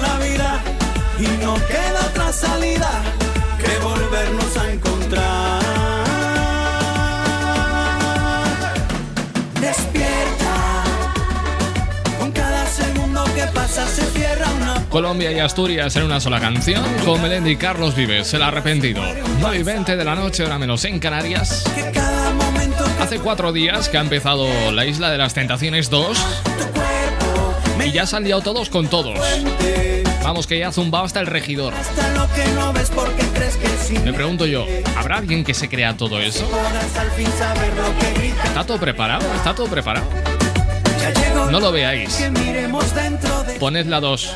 no queda otra salida que volvernos a encontrar. Despierta con cada segundo Colombia y Asturias en una sola canción con Melendi Carlos Vives, el arrepentido. 9 y 20 de la noche, ahora menos en Canarias. Hace cuatro días que ha empezado la Isla de las Tentaciones 2 y ya se han liado todos con todos. Vamos, que ya ha zumbado hasta el regidor. Hasta lo que no ves porque crees que sí. Me pregunto yo, ¿habrá alguien que se crea todo eso? ¿Está todo preparado? ¿Está todo preparado? No lo veáis. Poned la 2.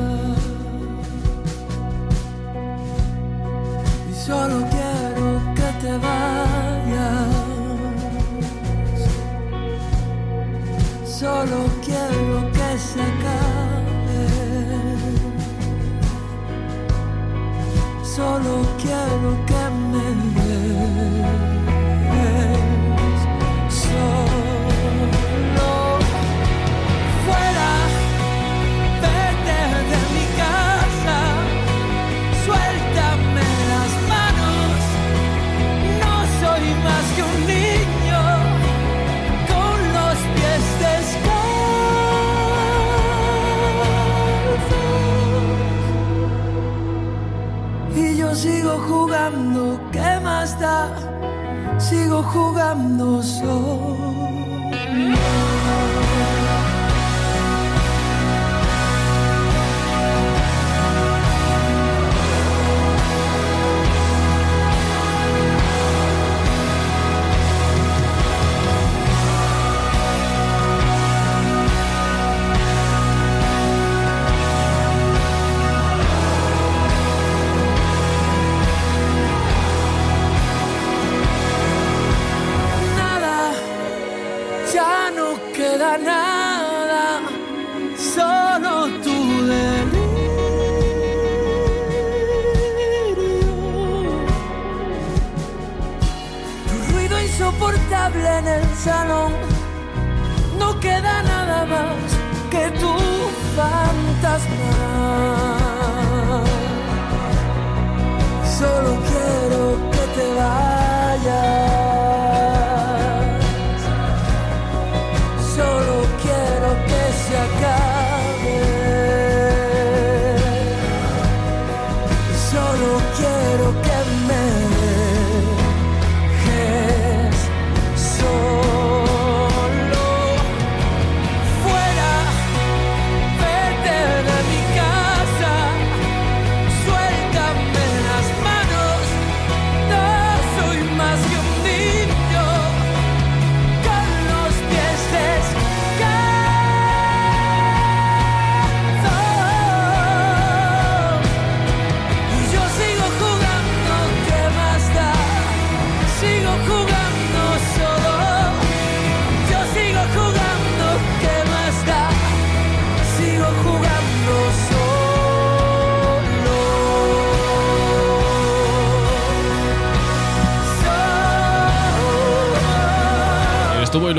Solo quiero que te vayas. Solo quiero que se acabe. Solo quiero que me des. Jugando, ¿qué más da? Sigo jugando solo. Salón, no queda nada más que tu fantasma. Solo quiero que te vayas.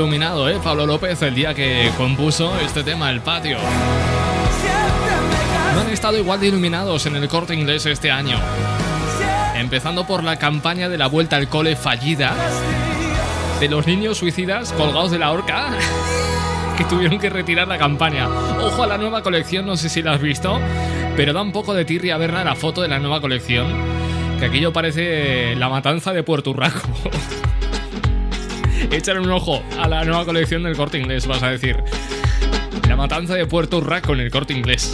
Iluminado, ¿eh? Pablo López el día que compuso este tema, El Patio. No han estado igual de iluminados en el corte inglés este año. Empezando por la campaña de la vuelta al cole fallida de los niños suicidas colgados de la horca que tuvieron que retirar la campaña. Ojo a la nueva colección, no sé si la has visto, pero da un poco de tirria ver la foto de la nueva colección que aquello parece la matanza de Puerto Urraco. Échale un ojo a la nueva colección del corte inglés, vas a decir. La matanza de Puerto Urraco en el corte inglés.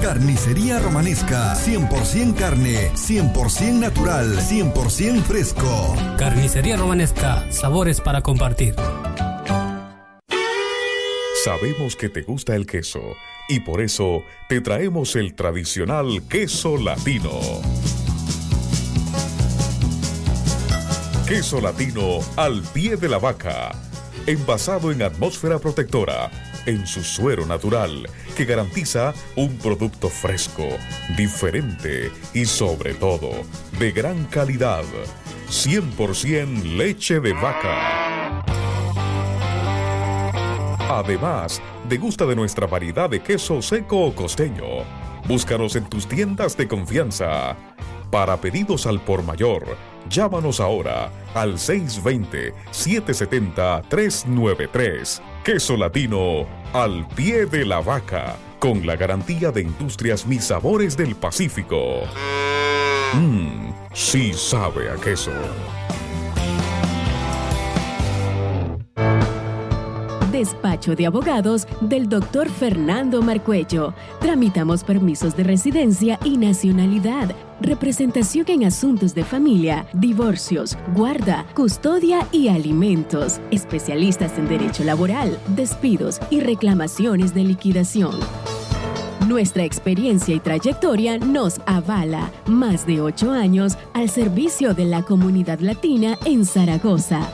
Carnicería Romanesca, 100% carne, 100% natural, 100% fresco. Carnicería Romanesca, sabores para compartir. Sabemos que te gusta el queso y por eso te traemos el tradicional queso latino. Queso latino al pie de la vaca, envasado en atmósfera protectora, en su suero natural, que garantiza un producto fresco, diferente y sobre todo de gran calidad. 100% leche de vaca. Además, degusta de nuestra variedad de queso seco o costeño. Búscanos en tus tiendas de confianza. Para pedidos al por mayor, llámanos ahora al 620-770-393. Queso latino al pie de la vaca, con la garantía de Industrias Mis Sabores del Pacífico. Mmm, sí sabe a queso. Despacho de abogados del doctor Fernando Marcuello. Tramitamos permisos de residencia y nacionalidad, representación en asuntos de familia, divorcios, guarda, custodia y alimentos. Especialistas en derecho laboral, despidos y reclamaciones de liquidación. Nuestra experiencia y trayectoria nos avala. Más de ocho años al servicio de la comunidad latina en Zaragoza.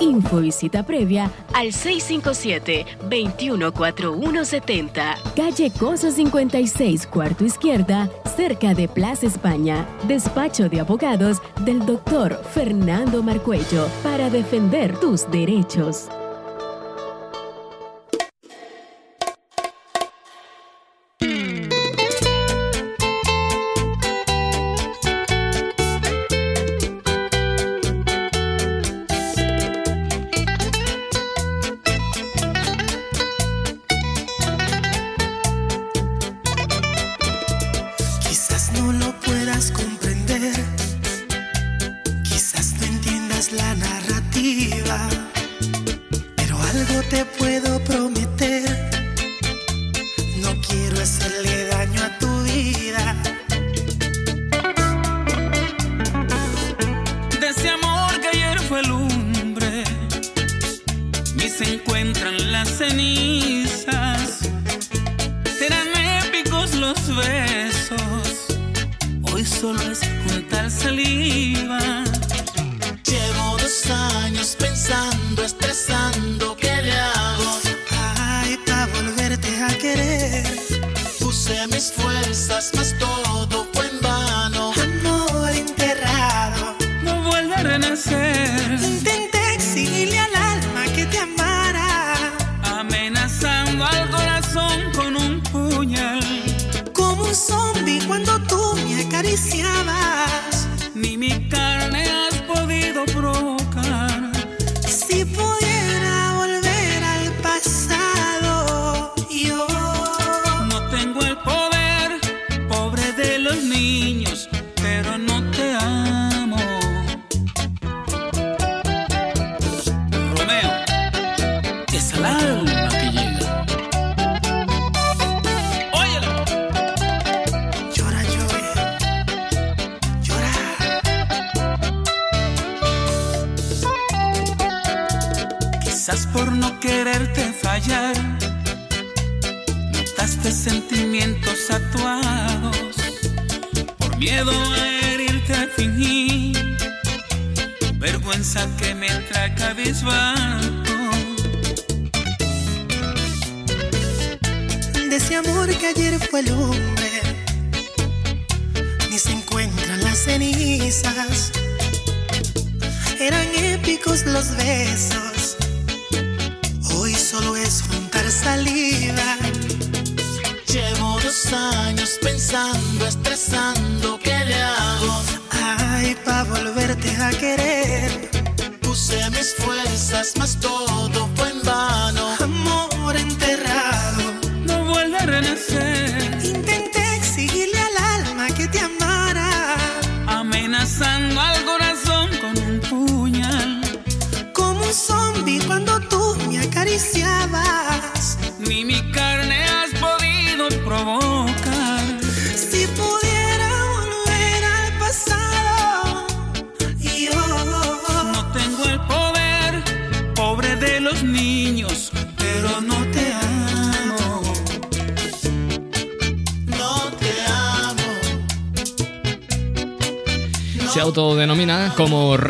Info y previa al 657-214170. Calle Cosa 56, cuarto izquierda, cerca de Plaza España. Despacho de abogados del doctor Fernando Marcuello para defender tus derechos.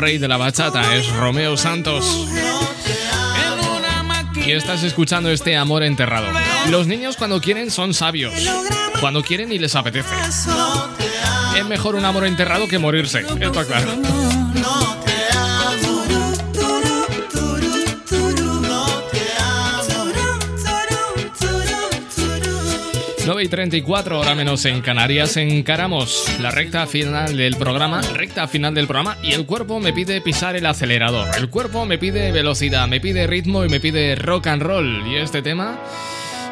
rey de la bachata es Romeo Santos. Y estás escuchando este amor enterrado. Los niños cuando quieren son sabios. Cuando quieren y les apetece. Es mejor un amor enterrado que morirse. Claro. 9 y 34, hora menos en Canarias, encaramos la recta final del programa, recta final del programa, y el cuerpo me pide pisar el acelerador. El cuerpo me pide velocidad, me pide ritmo y me pide rock and roll. Y este tema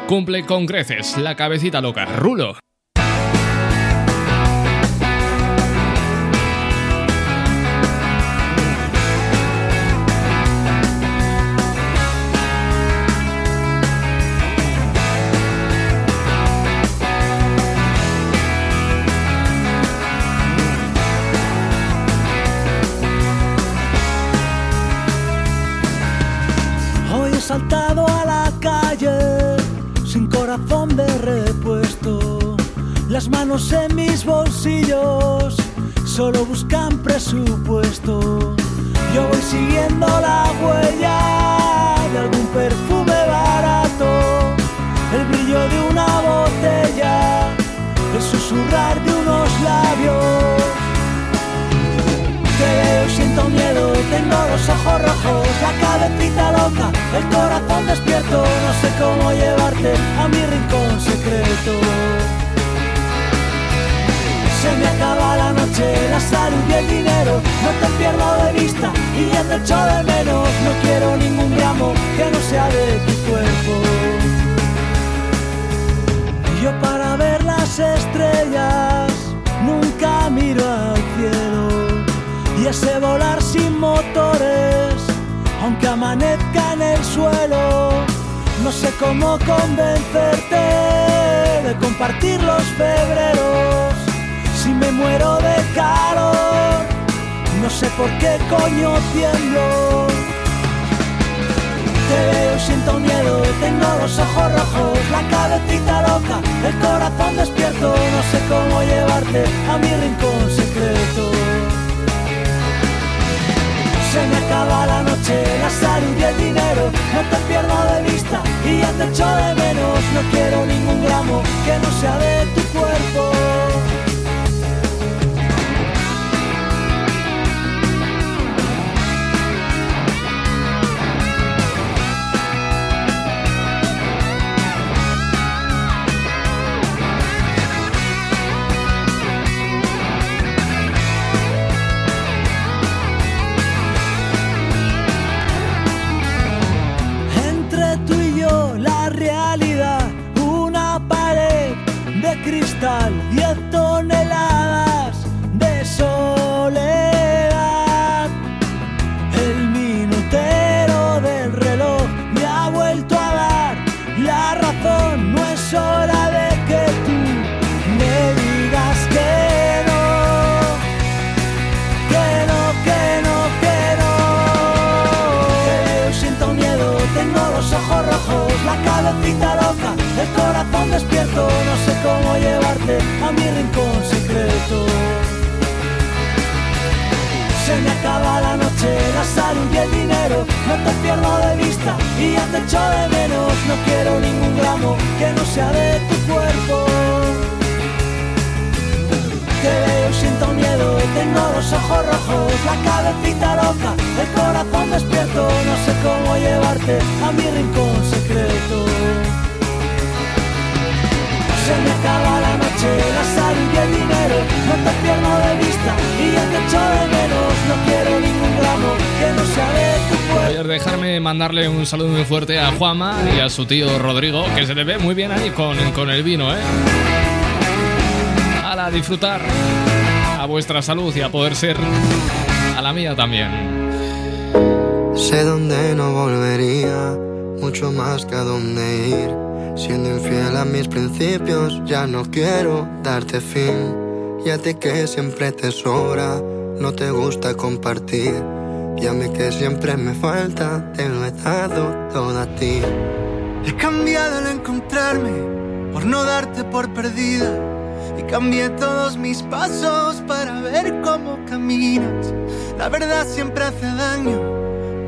cumple con creces la cabecita loca. Rulo. manos en mis bolsillos solo buscan presupuesto. Yo voy siguiendo la huella de algún perfume barato, el brillo de una botella, el susurrar de unos labios. Te veo, siento miedo, tengo los ojos rojos, la cabecita loca, el corazón despierto, no sé cómo llevarte a mi rincón secreto. Se me acaba la noche, la salud y el dinero, no te pierdo de vista y ya te echo de menos, no quiero ningún gramo que no sea de tu cuerpo. Y yo para ver las estrellas nunca miro al cielo y ese volar sin motores, aunque amanezca en el suelo, no sé cómo convencerte de compartir los febreros. Muero de calor, no sé por qué coño tiemblo. Te veo siento miedo, tengo los ojos rojos, la cabecita loca, el corazón despierto, no sé cómo llevarte a mi rincón secreto. Se me acaba la noche, la salud y el dinero, no te pierdo de vista y ya te echo de menos, no quiero ningún gramo que no sea de tu cuerpo. No sé cómo llevarte a mi rincón secreto. Se me acaba la noche, la salud y el dinero, no te pierdo de vista y ya te echo de menos, no quiero ningún gramo que no sea de tu cuerpo. Te veo siento miedo, tengo los ojos rojos, la cabecita loca, el corazón despierto, no sé cómo llevarte a mi rincón secreto. Acaba la noche, la salud y el dinero, no te pierdo de vista y ya te echo de menos, no quiero ningún gramo que no sea de tu cuerpo. Ayer dejarme mandarle un saludo muy fuerte a Juama y a su tío Rodrigo, que se le ve muy bien ahí con, con el vino, ¿eh? A disfrutar a vuestra salud y a poder ser a la mía también. Sé dónde no volvería, mucho más que a dónde ir. Siendo infiel a mis principios, ya no quiero darte fin. Y a ti que siempre te sobra, no te gusta compartir. Y a mí que siempre me falta, te lo he dado todo a ti. He cambiado al encontrarme por no darte por perdida. Y cambié todos mis pasos para ver cómo caminas. La verdad siempre hace daño,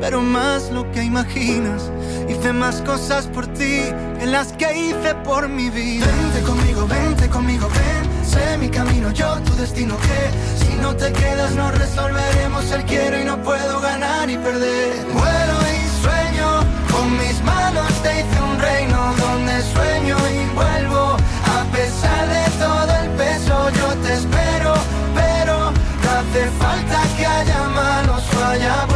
pero más lo que imaginas. Hice más cosas por ti que las que hice por mi vida. Vente conmigo, vente conmigo, ven. Sé mi camino, yo tu destino. Que si no te quedas, no resolveremos el quiero y no puedo ganar y perder. Vuelo y sueño, con mis manos te hice un reino donde sueño y vuelvo. A pesar de todo el peso, yo te espero, pero no hace falta que haya malos o haya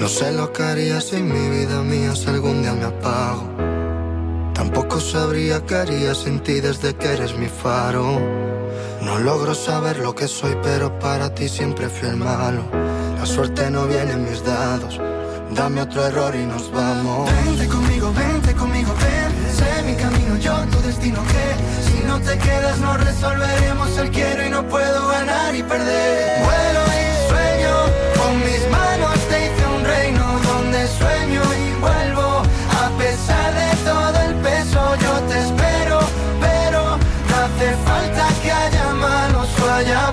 No sé lo que haría si mi vida mía si algún día me apago. Tampoco sabría qué haría sin ti desde que eres mi faro. No logro saber lo que soy, pero para ti siempre fui el malo. La suerte no viene en mis dados. Dame otro error y nos vamos. Vente conmigo, vente conmigo, ven. Sé mi camino, yo tu destino. Que si no te quedas, no resolveremos el quiero y no puedo ganar y perder. Vuelo y sueño, con mis manos sueño y vuelvo. A pesar de todo el peso, yo te espero, pero no hace falta que haya manos o haya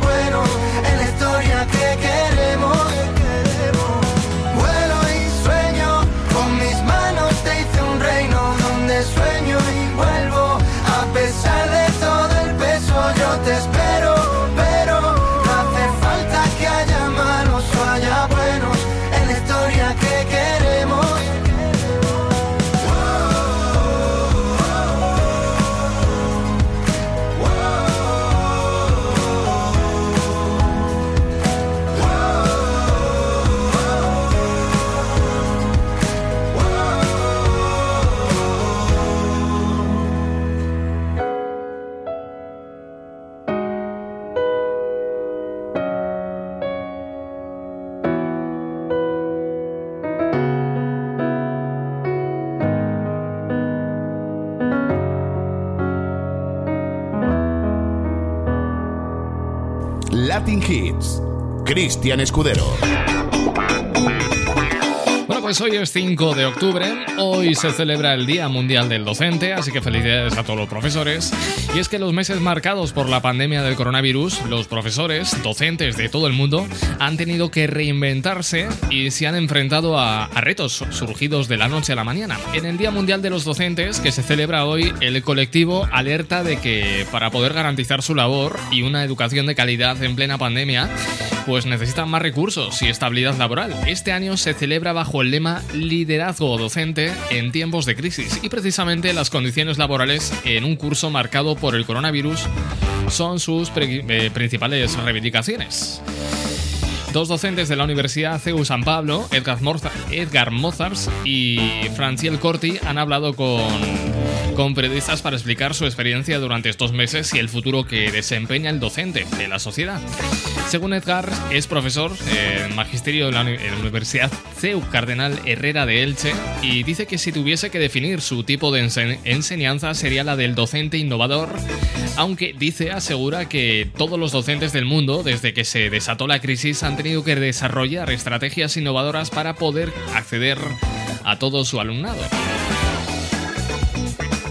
Cristian Escudero. Bueno, pues hoy es 5 de octubre, hoy se celebra el Día Mundial del Docente, así que felicidades a todos los profesores. Y es que los meses marcados por la pandemia del coronavirus, los profesores, docentes de todo el mundo, han tenido que reinventarse y se han enfrentado a, a retos surgidos de la noche a la mañana. En el Día Mundial de los Docentes, que se celebra hoy, el colectivo alerta de que para poder garantizar su labor y una educación de calidad en plena pandemia, pues necesitan más recursos y estabilidad laboral. Este año se celebra bajo el lema Liderazgo docente en tiempos de crisis y precisamente las condiciones laborales en un curso marcado por el coronavirus son sus eh, principales reivindicaciones. Dos docentes de la Universidad CEU San Pablo, Edgar, Morza- Edgar Mozars y Franciel Corti, han hablado con, con periodistas para explicar su experiencia durante estos meses y el futuro que desempeña el docente de la sociedad. Según Edgar, es profesor en magisterio de la, uni- en la Universidad CEU Cardenal Herrera de Elche y dice que si tuviese que definir su tipo de ense- enseñanza sería la del docente innovador, aunque dice, asegura que todos los docentes del mundo, desde que se desató la crisis, han tenido que desarrollar estrategias innovadoras para poder acceder a todo su alumnado.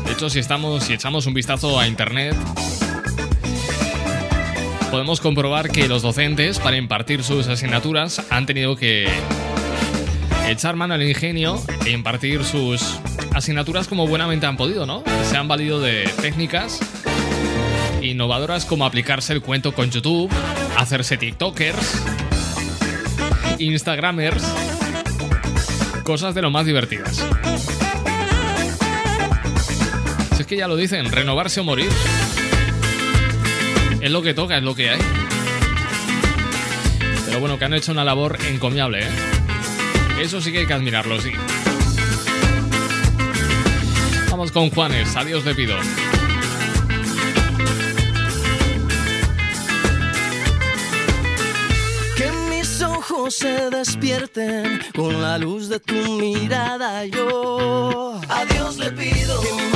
De hecho, si estamos, si echamos un vistazo a internet, podemos comprobar que los docentes, para impartir sus asignaturas, han tenido que echar mano al ingenio e impartir sus asignaturas como buenamente han podido, ¿no? Se han valido de técnicas innovadoras como aplicarse el cuento con YouTube, hacerse TikTokers, Instagramers, cosas de lo más divertidas. Si es que ya lo dicen, renovarse o morir. Es lo que toca, es lo que hay. Pero bueno, que han hecho una labor encomiable, ¿eh? Eso sí que hay que admirarlo, sí. Vamos con Juanes, adiós le pido. Que mis ojos se despierten con la luz de tu mirada. Yo a Dios le pido que mi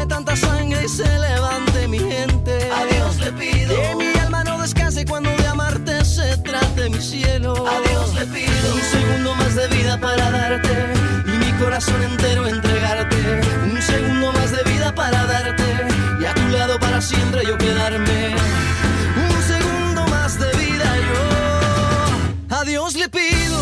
derrame tanta sangre y se levante mi gente. A Dios le pido que mi alma no descanse cuando de amarte se trate mi cielo. A Dios le pido un segundo más de vida para darte y mi corazón entero entregarte. Un segundo más de vida para darte y a tu lado para siempre yo quedarme. Un segundo más de vida yo. A Dios le pido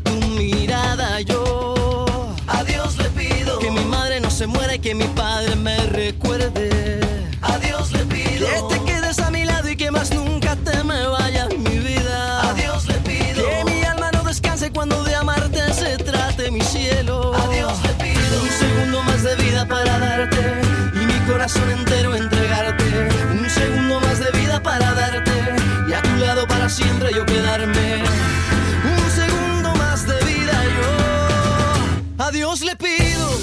tu mirada yo a Dios le pido que mi madre no se muera y que mi padre me recuerde. A Dios le pido que te quedes a mi lado y que más nunca te me vayas mi vida. A Dios le pido que mi alma no descanse cuando de amarte se trate mi cielo. A Dios le pido un segundo más de vida para darte y mi corazón entero entregarte. Un segundo más de vida para darte y a tu lado para siempre yo quedarme.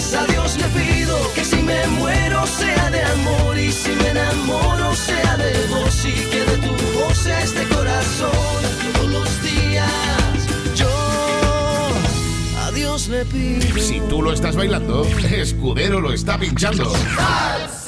A Dios le pido que si me muero sea de amor y si me enamoro sea de vos y que de tu voz sea este corazón. Todos los días yo a Dios le pido. Si tú lo estás bailando, Escudero lo está pinchando. Salsa,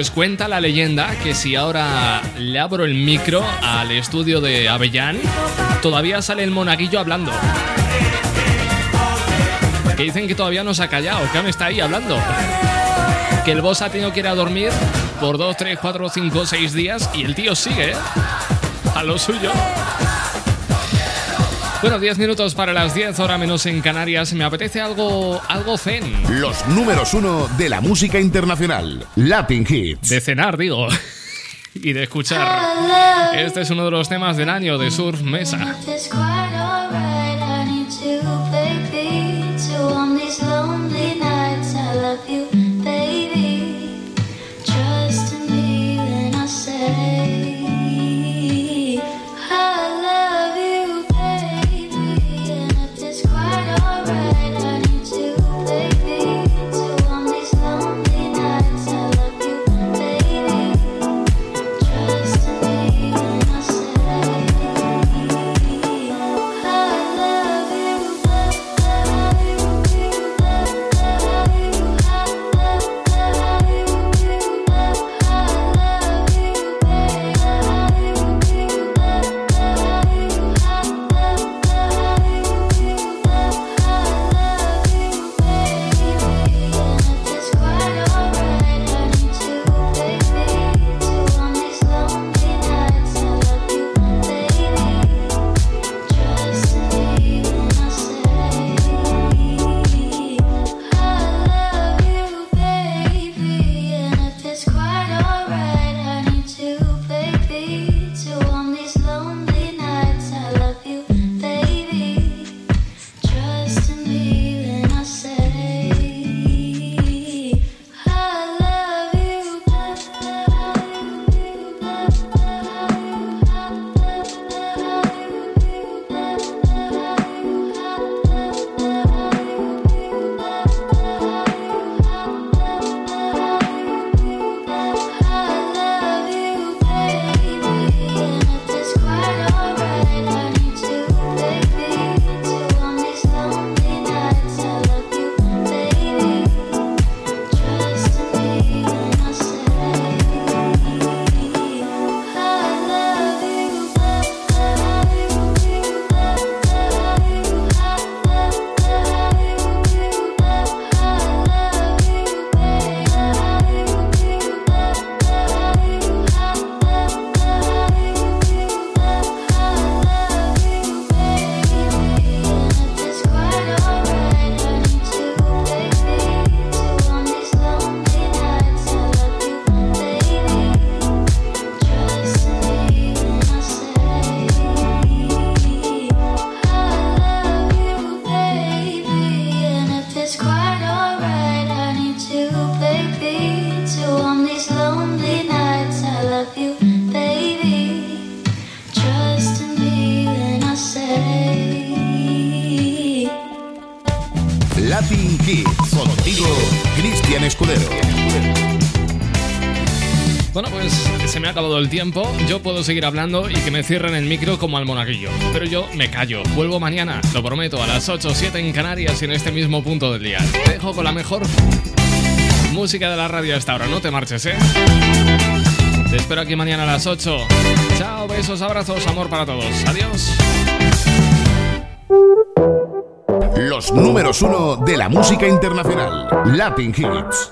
pues cuenta la leyenda que si ahora le abro el micro al estudio de Avellán, todavía sale el monaguillo hablando. Que dicen que todavía no se ha callado, que aún está ahí hablando. Que el boss ha tenido que ir a dormir por 2, 3, 4, 5, 6 días y el tío sigue ¿eh? a lo suyo. Bueno, 10 minutos para las 10, hora menos en Canarias. Me apetece algo, algo zen. Los números uno de la música internacional. Latin Hits. De cenar, digo. y de escuchar. Este es uno de los temas del año de Surf Mesa. Tiempo, yo puedo seguir hablando y que me cierren el micro como al monaguillo. Pero yo me callo. Vuelvo mañana, lo prometo, a las 8 o 7 en Canarias y en este mismo punto del día. Te dejo con la mejor música de la radio hasta ahora. No te marches, ¿eh? Te espero aquí mañana a las 8. Chao, besos, abrazos, amor para todos. Adiós. Los números uno de la música internacional. Latin Hits.